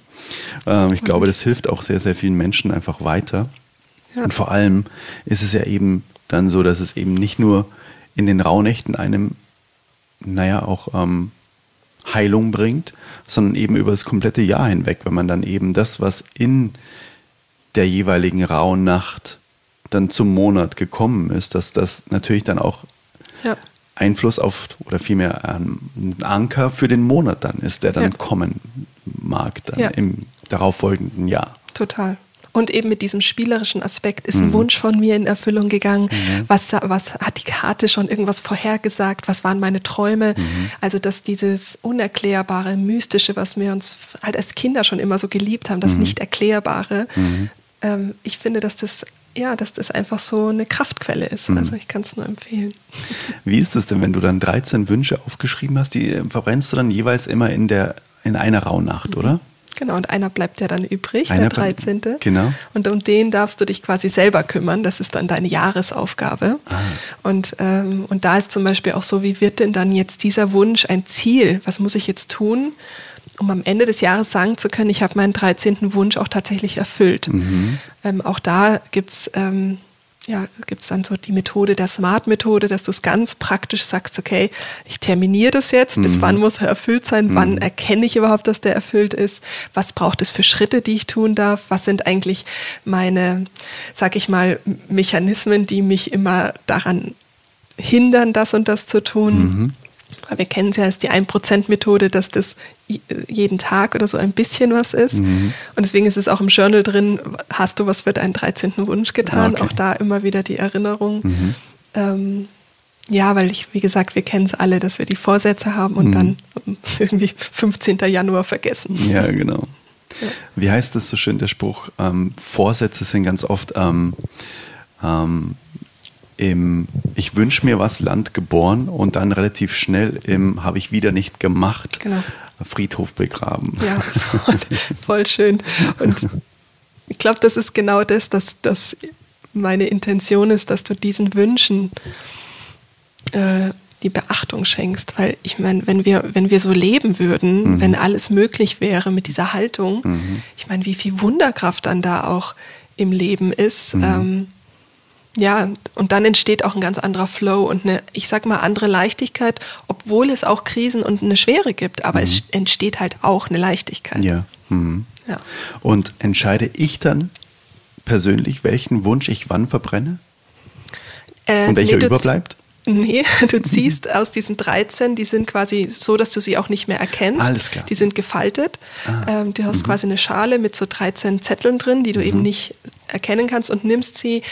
Ähm, ich mhm. glaube, das hilft auch sehr, sehr vielen Menschen einfach weiter. Ja. Und vor allem ist es ja eben dann so, dass es eben nicht nur in den Rauhnächten einem, naja, auch ähm, Heilung bringt, sondern eben über das komplette Jahr hinweg, wenn man dann eben das, was in der jeweiligen Rauhnacht dann zum Monat gekommen ist, dass das natürlich dann auch ja. Einfluss auf oder vielmehr ein Anker für den Monat dann ist, der dann ja. kommen mag dann ja. im darauffolgenden Jahr. Total. Und eben mit diesem spielerischen Aspekt ist ein mhm. Wunsch von mir in Erfüllung geganang. Mhm. Was, was hat die Karte schon irgendwas vorhergesagt? Was waren meine Träume? Mhm. Also, dass dieses unerklärbare, mystische, was wir uns halt als Kinder schon immer so geliebt haben, das mhm. nicht erklärbare. Mhm. Ähm, ich finde, dass das ja, dass das einfach so eine Kraftquelle ist. Also ich kann es nur empfehlen. Wie ist es denn, wenn du dann 13 Wünsche aufgeschrieben hast, die äh, verbrennst du dann jeweils immer in der in einer Rauhnacht, oder? Genau, und einer bleibt ja dann übrig, einer der 13. Genau. Und um den darfst du dich quasi selber kümmern. Das ist dann deine Jahresaufgabe. Ah. Und, ähm, und da ist zum Beispiel auch so, wie wird denn dann jetzt dieser Wunsch ein Ziel? Was muss ich jetzt tun, um am Ende des Jahres sagen zu können, ich habe meinen 13. Wunsch auch tatsächlich erfüllt? Mhm. Ähm, auch da gibt es ähm, ja, gibt es dann so die Methode der Smart-Methode, dass du es ganz praktisch sagst, okay, ich terminiere das jetzt, mhm. bis wann muss er erfüllt sein, mhm. wann erkenne ich überhaupt, dass der erfüllt ist, was braucht es für Schritte, die ich tun darf, was sind eigentlich meine, sag ich mal, Mechanismen, die mich immer daran hindern, das und das zu tun. Mhm. Wir kennen es ja als die 1%-Methode, dass das jeden Tag oder so ein bisschen was ist. Mhm. Und deswegen ist es auch im Journal drin, hast du was für deinen 13. Wunsch getan? Okay. Auch da immer wieder die Erinnerung. Mhm. Ähm, ja, weil ich, wie gesagt, wir kennen es alle, dass wir die Vorsätze haben und mhm. dann <laughs> irgendwie 15. Januar vergessen. Ja, genau. Ja. Wie heißt das so schön, der Spruch? Ähm, Vorsätze sind ganz oft ähm, ähm im Ich wünsche mir was Land geboren und dann relativ schnell im Habe ich wieder nicht gemacht genau. Friedhof begraben. Ja, voll, <laughs> schön. Und ich glaube, das ist genau das, dass, dass meine Intention ist, dass du diesen Wünschen äh, die Beachtung schenkst. Weil ich meine, wenn wir, wenn wir so leben würden, mhm. wenn alles möglich wäre mit dieser Haltung, mhm. ich meine, wie viel Wunderkraft dann da auch im Leben ist. Mhm. Ähm, ja, und dann entsteht auch ein ganz anderer Flow und eine, ich sag mal, andere Leichtigkeit, obwohl es auch Krisen und eine Schwere gibt, aber mhm. es entsteht halt auch eine Leichtigkeit. Ja. Mhm. ja. Und entscheide ich dann persönlich, welchen Wunsch ich wann verbrenne? Äh, und welcher nee, überbleibt? Nee, <laughs> du ziehst aus diesen 13, die sind quasi so, dass du sie auch nicht mehr erkennst. Alles klar. Die sind gefaltet. Ah. Ähm, du hast mhm. quasi eine Schale mit so 13 Zetteln drin, die du mhm. eben nicht erkennen kannst und nimmst sie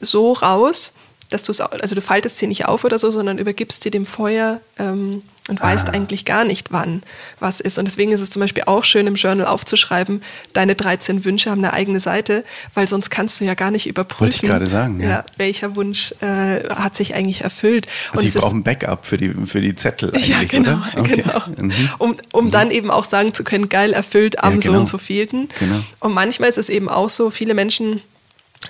so raus, dass du es, also du faltest sie nicht auf oder so, sondern übergibst sie dem Feuer ähm, und weißt ah. eigentlich gar nicht, wann was ist. Und deswegen ist es zum Beispiel auch schön, im Journal aufzuschreiben, deine 13 Wünsche haben eine eigene Seite, weil sonst kannst du ja gar nicht überprüfen, Wollte ich sagen, ja. Ja, welcher Wunsch äh, hat sich eigentlich erfüllt. Also und ich brauche ein Backup für die, für die Zettel eigentlich, ja, genau, oder? Okay. genau. Mhm. Um, um mhm. dann eben auch sagen zu können, geil, erfüllt am ja, genau. so und so vielten. Genau. Und manchmal ist es eben auch so, viele Menschen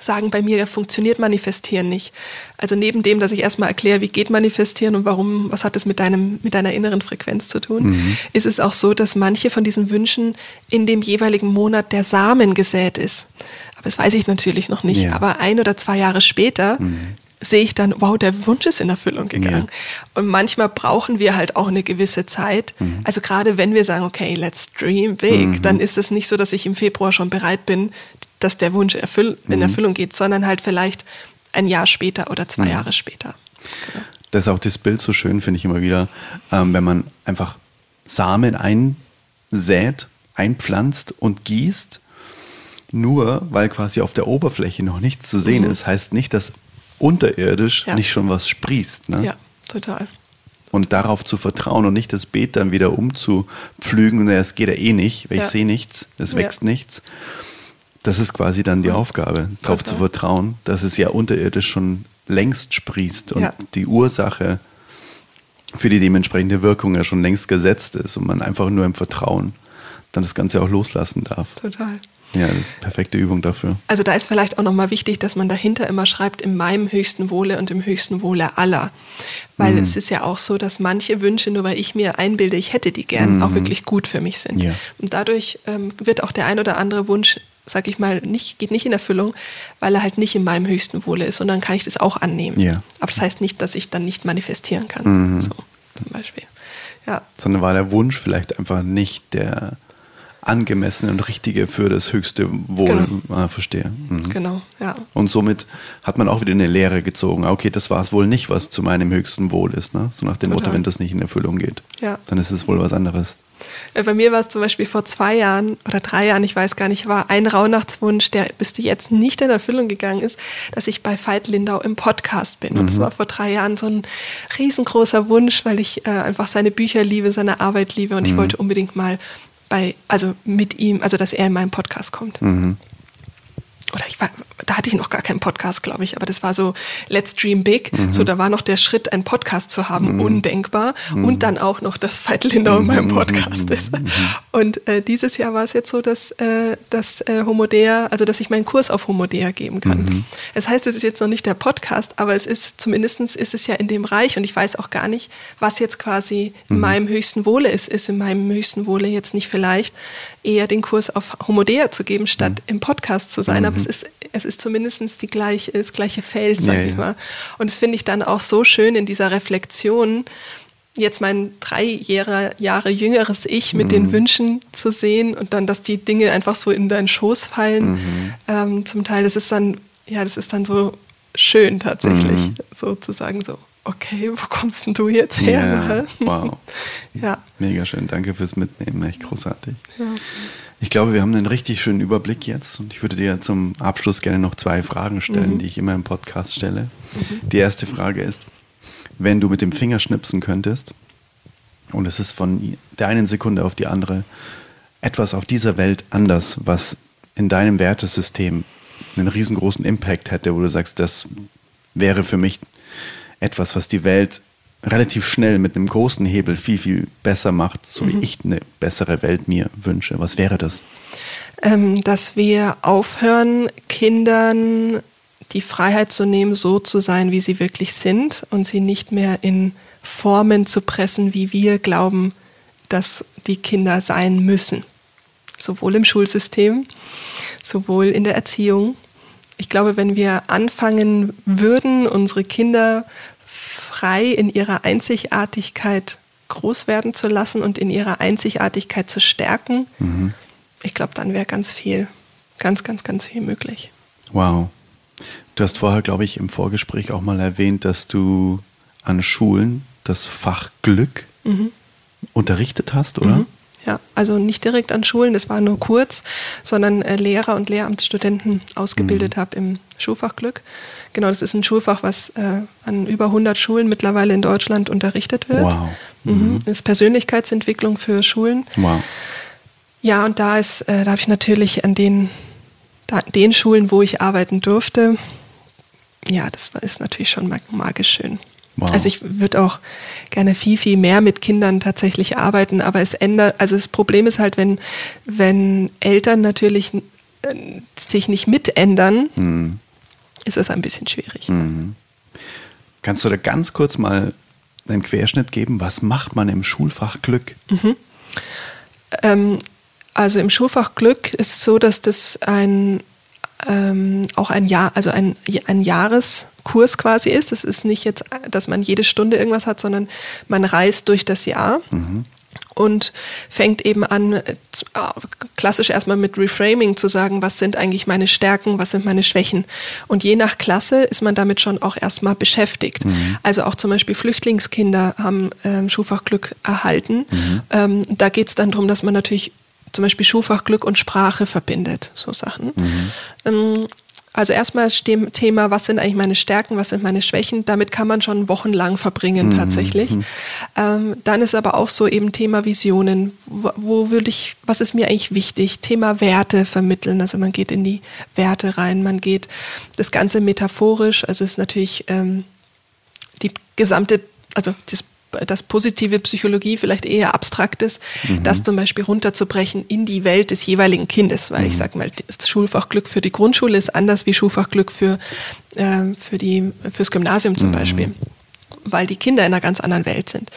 sagen bei mir, funktioniert Manifestieren nicht. Also neben dem, dass ich erstmal erkläre, wie geht Manifestieren und warum, was hat es mit deinem, mit deiner inneren Frequenz zu tun, mhm. ist es auch so, dass manche von diesen Wünschen in dem jeweiligen Monat der Samen gesät ist. Aber das weiß ich natürlich noch nicht. Ja. Aber ein oder zwei Jahre später mhm sehe ich dann, wow, der Wunsch ist in Erfüllung gegangen. Ja. Und manchmal brauchen wir halt auch eine gewisse Zeit. Mhm. Also gerade wenn wir sagen, okay, let's dream big, mhm. dann ist es nicht so, dass ich im Februar schon bereit bin, dass der Wunsch erfüll in mhm. Erfüllung geht, sondern halt vielleicht ein Jahr später oder zwei Jahre später. Genau. Das ist auch das Bild so schön, finde ich immer wieder, ähm, wenn man einfach Samen einsät, einpflanzt und gießt, nur weil quasi auf der Oberfläche noch nichts zu sehen mhm. ist, heißt nicht, dass unterirdisch ja. nicht schon was sprießt. Ne? Ja, total. Und darauf zu vertrauen und nicht das Beet dann wieder umzupflügen, es geht ja eh nicht, weil ja. ich sehe nichts, es wächst nichts das ist quasi dann die Aufgabe, darauf zu vertrauen, dass es ja unterirdisch schon längst sprießt und ja. die Ursache für die dementsprechende Wirkung ja schon längst gesetzt ist und man einfach nur im Vertrauen dann das Ganze auch loslassen darf. Total. Ja, das ist eine perfekte Übung dafür. Also da ist vielleicht auch nochmal wichtig, dass man dahinter immer schreibt, in meinem höchsten Wohle und im höchsten Wohle aller. Weil mhm. es ist ja auch so, dass manche Wünsche, nur weil ich mir einbilde, ich hätte die gern, mhm. auch wirklich gut für mich sind. Ja. Und dadurch ähm, wird auch der ein oder andere Wunsch sag ich mal, nicht, geht nicht in Erfüllung, weil er halt nicht in meinem höchsten Wohle ist. Und dann kann ich das auch annehmen. Ja. Aber das heißt nicht, dass ich dann nicht manifestieren kann. Mhm. So zum Beispiel. Ja. Sondern war der Wunsch vielleicht einfach nicht der angemessene und richtige für das höchste Wohl. Genau. Ah, verstehe. Mhm. Genau, ja. Und somit hat man auch wieder eine Lehre gezogen. Ah, Okay, das war es wohl nicht, was zu meinem höchsten Wohl ist. Ne? So nach dem Motto, wenn das nicht in Erfüllung geht, Ja. dann ist es wohl was anderes. Äh, Bei mir war es zum Beispiel vor zwei Jahren oder drei Jahren, ich weiß gar nicht, war ein Rauhnachtswunsch, der bis jetzt nicht in Erfüllung gegangen ist, dass ich bei Veit Lindau im Podcast bin. Und das war vor drei Jahren so ein riesengroßer Wunsch, weil ich äh, einfach seine Bücher liebe, seine Arbeit liebe und ich wollte unbedingt mal bei, also mit ihm, also dass er in meinen Podcast kommt. Mhm. Oder ich war, da hatte ich noch gar keinen Podcast, glaube ich, aber das war so Let's Dream Big. So, da war noch der Schritt, einen Podcast zu haben, undenkbar. Und dann auch noch, dass Veit Lindau in meinem Podcast ist. Und äh, dieses Jahr war es jetzt so, dass, äh, dass äh, Homodea, also dass ich meinen Kurs auf Homodea geben kann. Das heißt, es ist jetzt noch nicht der Podcast, aber es ist, zumindest ist es ja in dem Reich und ich weiß auch gar nicht, was jetzt quasi in meinem höchsten Wohle ist. Ist in meinem höchsten Wohle jetzt nicht vielleicht eher den Kurs auf Homodea zu geben, statt im Podcast zu sein. Aber es ist, es ist zumindest die gleiche, das gleiche Feld, sag Ja, ich mal. Und das finde ich dann auch so schön in dieser Reflexion, jetzt mein drei Jahre, Jahre jüngeres Ich mit Mhm. den Wünschen zu sehen und dann, dass die Dinge einfach so in deinen Schoß fallen. Mhm. Ähm, zum Teil, das ist dann, ja, das ist dann so schön tatsächlich, Mhm. so zu sagen, so, okay, wo kommst denn du jetzt her? Ja, wow. <laughs> Ja. Mega schön. Danke fürs Mitnehmen. Echt großartig. Ja. Ich glaube, wir haben einen richtig schönen Überblick jetzt und ich würde dir zum Abschluss gerne noch zwei Fragen stellen, Mhm. die ich immer im Podcast stelle. Die erste Frage ist, wenn du mit dem Finger schnipsen könntest und es ist von der einen Sekunde auf die andere etwas auf dieser Welt anders, was in deinem Wertesystem einen riesengroßen Impact hätte, wo du sagst, das wäre für mich etwas, was die Welt relativ schnell mit einem großen Hebel viel, viel besser macht, so wie ich eine bessere Welt mir wünsche. Was wäre das? ähm, dass wir aufhören, Kindern die Freiheit zu nehmen, so zu sein, wie sie wirklich sind und sie nicht mehr in Formen zu pressen, wie wir glauben, dass die Kinder sein müssen. Sowohl im Schulsystem, sowohl in der Erziehung. Ich glaube, wenn wir anfangen würden, unsere Kinder frei in ihrer Einzigartigkeit groß werden zu lassen und in ihrer Einzigartigkeit zu stärken, ich glaube, dann wäre ganz viel, ganz, ganz, ganz viel möglich. Wow. Du hast vorher, glaube ich, im Vorgespräch auch mal erwähnt, dass du an Schulen das Fach Glück unterrichtet hast, oder? Mhm. Ja, also nicht direkt an Schulen, das war nur kurz, sondern äh, Lehrer und Lehramtsstudenten ausgebildet habe im Schulfach Glück. Genau, das ist ein Schulfach, was äh, an über 100 Schulen mittlerweile in Deutschland unterrichtet wird. Wow. Mhm. Das ist Persönlichkeitsentwicklung für Schulen. Wow. Ja, und da ist, äh, da habe ich natürlich an den, da, den Schulen, wo ich arbeiten durfte, ja, das ist natürlich schon mag- magisch schön. Wow. Also ich würde auch gerne viel, viel mehr mit Kindern tatsächlich arbeiten, aber es ändert, also das Problem ist halt, wenn, wenn Eltern natürlich äh, sich nicht mitändern, Mhm. ist es ein bisschen schwierig. Kannst du da ganz kurz mal einen Querschnitt geben? Was macht man im Schulfach Glück? Ähm, also im Schulfach Glück ist es so, dass das ein ähm, auch ein Jahr, also ein, ein Jahreskurs quasi ist. Es ist nicht jetzt, dass man jede Stunde irgendwas hat, sondern man reist durch das Jahr. Und fängt eben an, äh, äh, klassisch erstmal mit Reframing zu sagen, was sind eigentlich meine Stärken, was sind meine Schwächen. Und je nach Klasse ist man damit schon auch erstmal beschäftigt. Also auch zum Beispiel Flüchtlingskinder haben ähm, Schulfach Glück erhalten. Ähm, da geht es dann darum, dass man natürlich zum Beispiel Schulfach Glück und Sprache verbindet, so Sachen. Ähm, also erstmal dem Thema, was sind eigentlich meine Stärken, was sind meine Schwächen, damit kann man schon wochenlang verbringen tatsächlich. Ähm, dann ist aber auch so eben Thema Visionen, wo, wo würde ich, was ist mir eigentlich wichtig? Thema Werte vermitteln, also man geht in die Werte rein, man geht das Ganze metaphorisch, also ist natürlich ähm, die gesamte, also das, das positive Psychologie vielleicht eher abstrakt ist, das zum Beispiel runterzubrechen in die Welt des jeweiligen Kindes, weil ich sage mal, das Schulfach Glück für die Grundschule ist anders wie Schulfach Glück für, äh, für die, fürs Gymnasium zum Beispiel, weil die Kinder in einer ganz anderen Welt sind.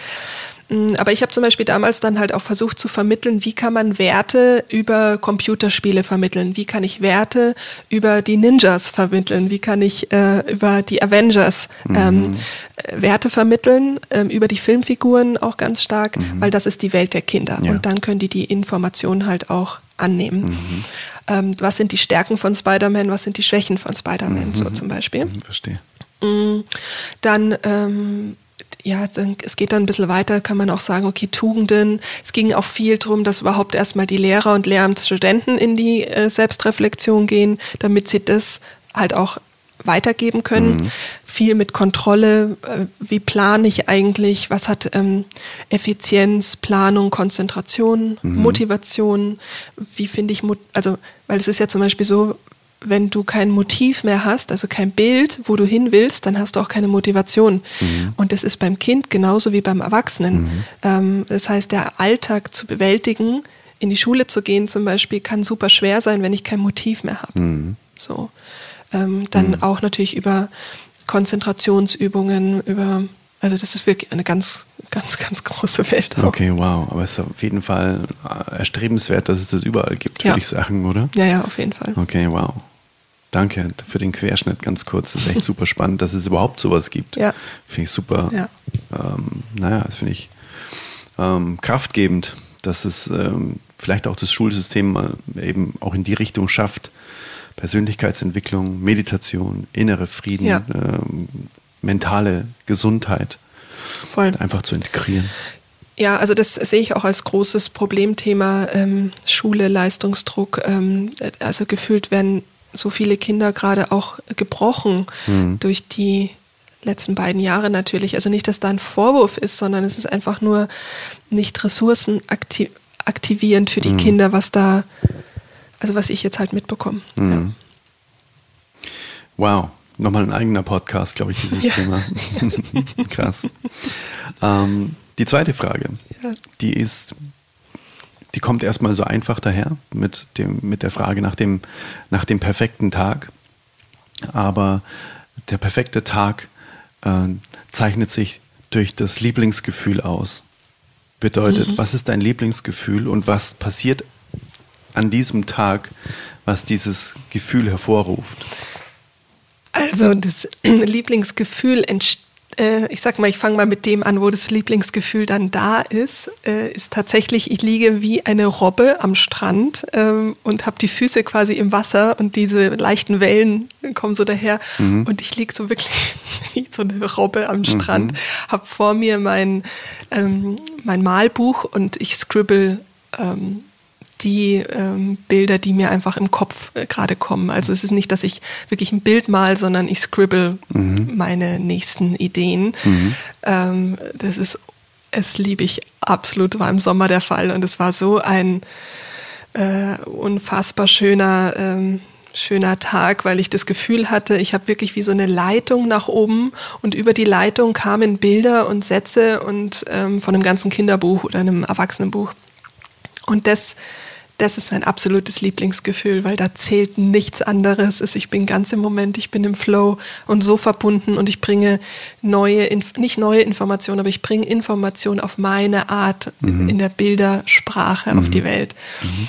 Mm, aber ich habe zum Beispiel damals dann halt auch versucht zu vermitteln, wie kann man Werte über Computerspiele vermitteln, wie kann ich Werte über die Ninjas vermitteln, wie kann ich äh, über die Avengers ähm, mhm. Werte vermitteln, ähm, über die Filmfiguren auch ganz stark, mhm. weil das ist die Welt der Kinder ja. und dann können die die Informationen halt auch annehmen. Mhm. Ähm, was sind die Stärken von Spider-Man, was sind die Schwächen von Spider-Man, so mhm. zum Beispiel. Verstehe. Mm, dann ja, es geht dann ein bisschen weiter, kann man auch sagen, okay, Tugenden. Es ging auch viel darum, dass überhaupt erstmal die Lehrer und Lehramtsstudenten in die äh, Selbstreflexion gehen, damit sie das halt auch weitergeben können. Mhm. Viel mit Kontrolle, äh, wie plane ich eigentlich, was hat ähm, Effizienz, Planung, Konzentration, mhm. Motivation, wie finde ich, also, weil es ist ja zum Beispiel so, wenn du kein Motiv mehr hast, also kein Bild, wo du hin willst, dann hast du auch keine Motivation. Mhm. Und das ist beim Kind genauso wie beim Erwachsenen. Mhm. Ähm, das heißt, der Alltag zu bewältigen, in die Schule zu gehen zum Beispiel, kann super schwer sein, wenn ich kein Motiv mehr habe. Mhm. So. Ähm, dann mhm. auch natürlich über Konzentrationsübungen, über, also das ist wirklich eine ganz, ganz, ganz große Welt. Auch. Okay, wow. Aber es ist auf jeden Fall erstrebenswert, dass es das überall gibt, ja. würde ich sagen, oder? Ja, ja, auf jeden Fall. Okay, wow. Danke für den Querschnitt ganz kurz. Das ist echt <laughs> super spannend, dass es überhaupt sowas gibt. Ja. Finde ich super. Ja. Ähm, naja, das finde ich ähm, kraftgebend, dass es ähm, vielleicht auch das Schulsystem mal eben auch in die Richtung schafft. Persönlichkeitsentwicklung, Meditation, innere Frieden, ja. Ähm, mentale Gesundheit Voll. einfach zu integrieren. Ja, also das sehe ich auch als großes Problemthema ähm, Schule, Leistungsdruck. Ähm, also gefühlt werden so viele Kinder gerade auch gebrochen mhm. durch die letzten beiden Jahre natürlich. Also nicht, dass da ein Vorwurf ist, sondern es ist einfach nur nicht ressourcenaktivierend für die mhm. Kinder, was da, also was ich jetzt halt mitbekomme. Mhm. Ja. Wow, nochmal ein eigener Podcast, glaube ich, dieses ja. Thema. <laughs> Krass. Ähm, die zweite Frage, ja. die ist, die kommt erstmal so einfach daher mit, dem, mit der Frage nach dem, nach dem perfekten Tag. Aber der perfekte Tag äh, zeichnet sich durch das Lieblingsgefühl aus. Bedeutet, mhm. was ist dein Lieblingsgefühl und was passiert an diesem Tag, was dieses Gefühl hervorruft? Also das <clears throat> Lieblingsgefühl entsteht äh, ich sag mal, ich fange mal mit dem an, wo das Lieblingsgefühl dann da ist, äh, ist tatsächlich, ich liege wie eine Robbe am Strand ähm, und habe die Füße quasi im Wasser und diese leichten Wellen kommen so daher mhm. und ich liege so wirklich <laughs> wie so eine Robbe am Strand, mhm. habe vor mir mein, ähm, mein Malbuch und ich scribble ähm, die ähm, Bilder, die mir einfach im Kopf äh, gerade kommen. Also es ist nicht, dass ich wirklich ein Bild mal, sondern ich scribble mhm. meine nächsten Ideen. Mhm. Ähm, das ist, es liebe ich absolut, war im Sommer der Fall und es war so ein äh, unfassbar schöner ähm, schöner Tag, weil ich das Gefühl hatte, ich habe wirklich wie so eine Leitung nach oben und über die Leitung kamen Bilder und Sätze und ähm, von einem ganzen Kinderbuch oder einem Erwachsenenbuch. Und das das ist mein absolutes Lieblingsgefühl, weil da zählt nichts anderes. Ich bin ganz im Moment, ich bin im Flow und so verbunden und ich bringe neue, nicht neue Informationen, aber ich bringe Informationen auf meine Art mhm. in der Bildersprache mhm. auf die Welt. Mhm.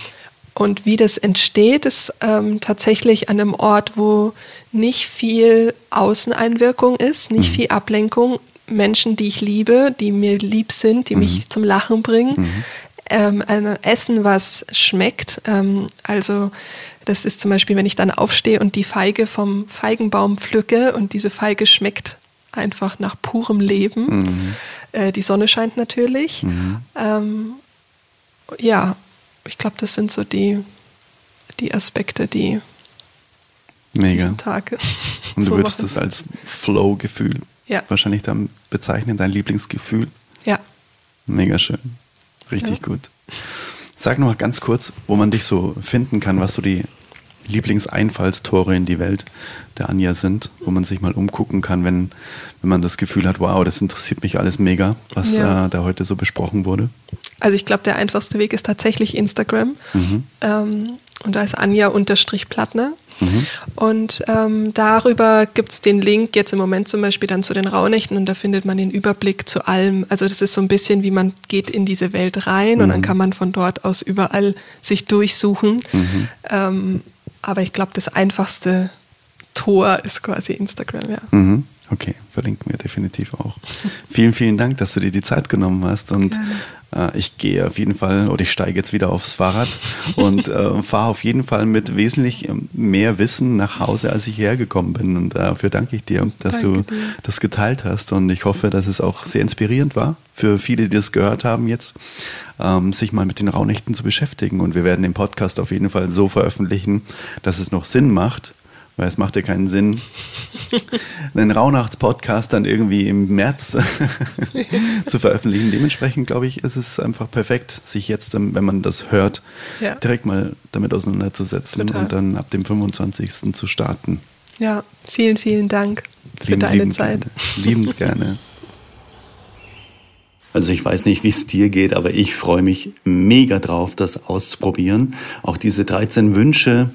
Und wie das entsteht, ist ähm, tatsächlich an einem Ort, wo nicht viel Außeneinwirkung ist, nicht mhm. viel Ablenkung. Menschen, die ich liebe, die mir lieb sind, die mich mhm. zum Lachen bringen. Mhm ähm, ein Essen, was schmeckt. Ähm, also das ist zum Beispiel, wenn ich dann aufstehe und die Feige vom Feigenbaum pflücke und diese Feige schmeckt einfach nach purem Leben. Mhm. Äh, die Sonne scheint natürlich. Mhm. Ähm, ja, ich glaube, das sind so die, die Aspekte, die Mega. Tag. Und <laughs> du so würdest das als Flow-Gefühl ja. wahrscheinlich dann bezeichnen, dein Lieblingsgefühl. Ja. Mega schön. Richtig ja. gut. Sag noch mal ganz kurz, wo man dich so finden kann, was so die Lieblingseinfallstore in die Welt der Anja sind, wo man sich mal umgucken kann, wenn, wenn man das Gefühl hat, wow, das interessiert mich alles mega, was ja. äh, da heute so besprochen wurde. Also ich glaube, der einfachste Weg ist tatsächlich Instagram. Mhm. Ähm, und da ist Anja-Plattner. Mhm. Und ähm, darüber gibt es den Link jetzt im Moment zum Beispiel dann zu den Rauhnächten und da findet man den Überblick zu allem. Also das ist so ein bisschen wie man geht in diese Welt rein mhm. und dann mhm. kann man von dort aus überall sich durchsuchen. Mhm. Ähm, aber ich glaube, das einfachste Tor ist quasi Instagram, ja. Mhm. Okay, verlinken wir definitiv auch. <laughs> vielen, vielen Dank, dass du dir die Zeit genommen hast und äh, ich gehe auf jeden Fall oder ich steige jetzt wieder aufs Fahrrad und <laughs> äh, fahre auf jeden Fall mit wesentlich ähm, mehr Wissen nach Hause, als ich hergekommen bin. Und dafür danke ich dir, dass danke du dir. das geteilt hast. Und ich hoffe, dass es auch sehr inspirierend war für viele, die das gehört haben jetzt, ähm, sich mal mit den Rauhnächten zu beschäftigen. Und wir werden den Podcast auf jeden Fall so veröffentlichen, dass es noch Sinn macht weil es macht ja keinen Sinn, einen Rauhnachts-Podcast dann irgendwie im März <laughs> zu veröffentlichen. Dementsprechend glaube ich, ist es einfach perfekt, sich jetzt, wenn man das hört, ja. direkt mal damit auseinanderzusetzen Total. und dann ab dem 25. zu starten. Ja, vielen, vielen Dank für lieben, deine lieben Zeit. Gerne. Liebend gerne. Also ich weiß nicht, wie es dir geht, aber ich freue mich mega drauf, das auszuprobieren. Auch diese 13 Wünsche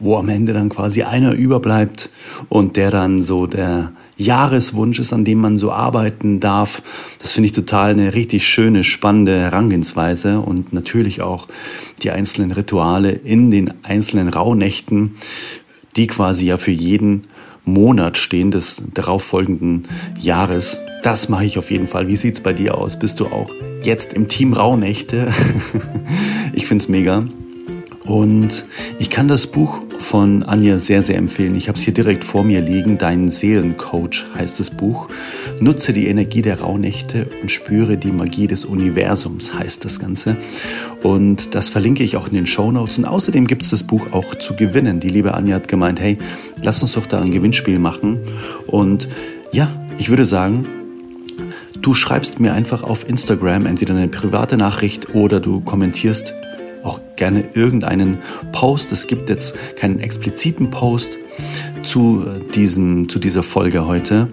wo am Ende dann quasi einer überbleibt und der dann so der Jahreswunsch ist, an dem man so arbeiten darf. Das finde ich total eine richtig schöne, spannende Herangehensweise und natürlich auch die einzelnen Rituale in den einzelnen Rauhnächten, die quasi ja für jeden Monat stehen des darauffolgenden Jahres. Das mache ich auf jeden Fall. Wie sieht's bei dir aus? Bist du auch jetzt im Team Rauhnächte? <laughs> ich find's mega. Und ich kann das Buch von Anja sehr, sehr empfehlen. Ich habe es hier direkt vor mir liegen. Dein Seelencoach heißt das Buch. Nutze die Energie der Rauhnächte und spüre die Magie des Universums heißt das Ganze. Und das verlinke ich auch in den Show Notes. Und außerdem gibt es das Buch auch zu gewinnen. Die liebe Anja hat gemeint, hey, lass uns doch da ein Gewinnspiel machen. Und ja, ich würde sagen, Du schreibst mir einfach auf Instagram entweder eine private Nachricht oder du kommentierst auch gerne irgendeinen Post. Es gibt jetzt keinen expliziten Post zu, diesem, zu dieser Folge heute.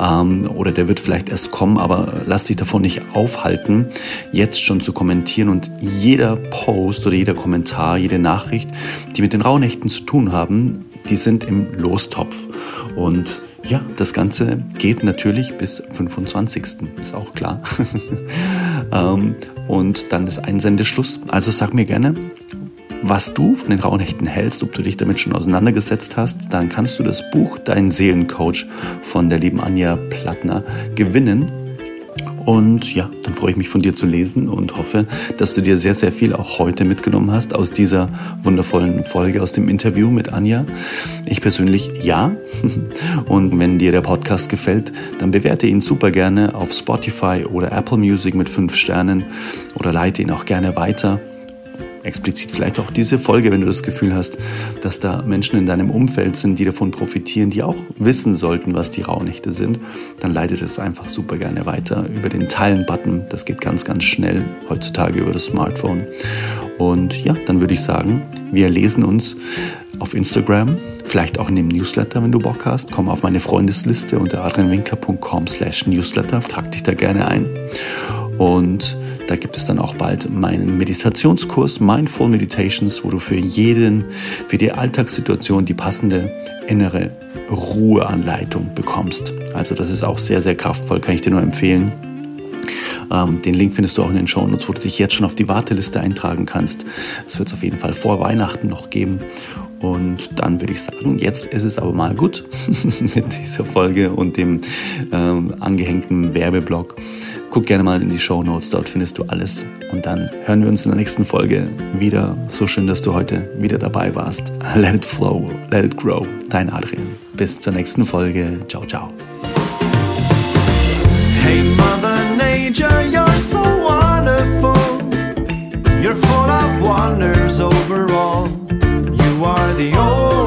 Ähm, oder der wird vielleicht erst kommen, aber lass dich davon nicht aufhalten, jetzt schon zu kommentieren. Und jeder Post oder jeder Kommentar, jede Nachricht, die mit den Rauhnächten zu tun haben, die sind im Lostopf. Und ja, das Ganze geht natürlich bis 25. Ist auch klar. <laughs> ähm, und dann ist Einsendeschluss. Also sag mir gerne, was du von den Rauhnächten hältst, ob du dich damit schon auseinandergesetzt hast, dann kannst du das Buch Dein Seelencoach von der lieben Anja Plattner gewinnen. Und ja, dann freue ich mich von dir zu lesen und hoffe, dass du dir sehr, sehr viel auch heute mitgenommen hast aus dieser wundervollen Folge, aus dem Interview mit Anja. Ich persönlich ja. <laughs> Und wenn dir der Podcast gefällt, dann bewerte ihn super gerne auf Spotify oder Apple Music mit fünf Sternen oder leite ihn auch gerne weiter explizit vielleicht auch diese Folge, wenn du das Gefühl hast, dass da Menschen in deinem Umfeld sind, die davon profitieren, die auch wissen sollten, was die Rauhnächte sind, dann leitet es einfach super gerne weiter über den Teilen-Button. Das geht ganz, ganz schnell heutzutage über das Smartphone. Und ja, dann würde ich sagen, wir lesen uns auf Instagram, vielleicht auch in dem Newsletter, wenn du Bock hast. Komm auf meine Freundesliste unter adrianwinkler.com slash newsletter, trag dich da gerne ein. Und da gibt es dann auch bald meinen Meditationskurs Mindful Meditations, wo du für jeden, für die Alltagssituation die passende innere Ruheanleitung bekommst. Also das ist auch sehr, sehr kraftvoll, kann ich dir nur empfehlen. Ähm, den Link findest du auch in den Show Notes, wo du dich jetzt schon auf die Warteliste eintragen kannst. Es wird es auf jeden Fall vor Weihnachten noch geben. Und dann würde ich sagen, jetzt ist es aber mal gut <laughs> mit dieser Folge und dem ähm, angehängten Werbeblock. Guck gerne mal in die Show Notes, dort findest du alles. Und dann hören wir uns in der nächsten Folge wieder. So schön, dass du heute wieder dabei warst. Let it flow, let it grow. Dein Adrian. Bis zur nächsten Folge. Ciao, ciao. Hey Mother Nature, you're so wonderful. You're full of wonders overall. You are the only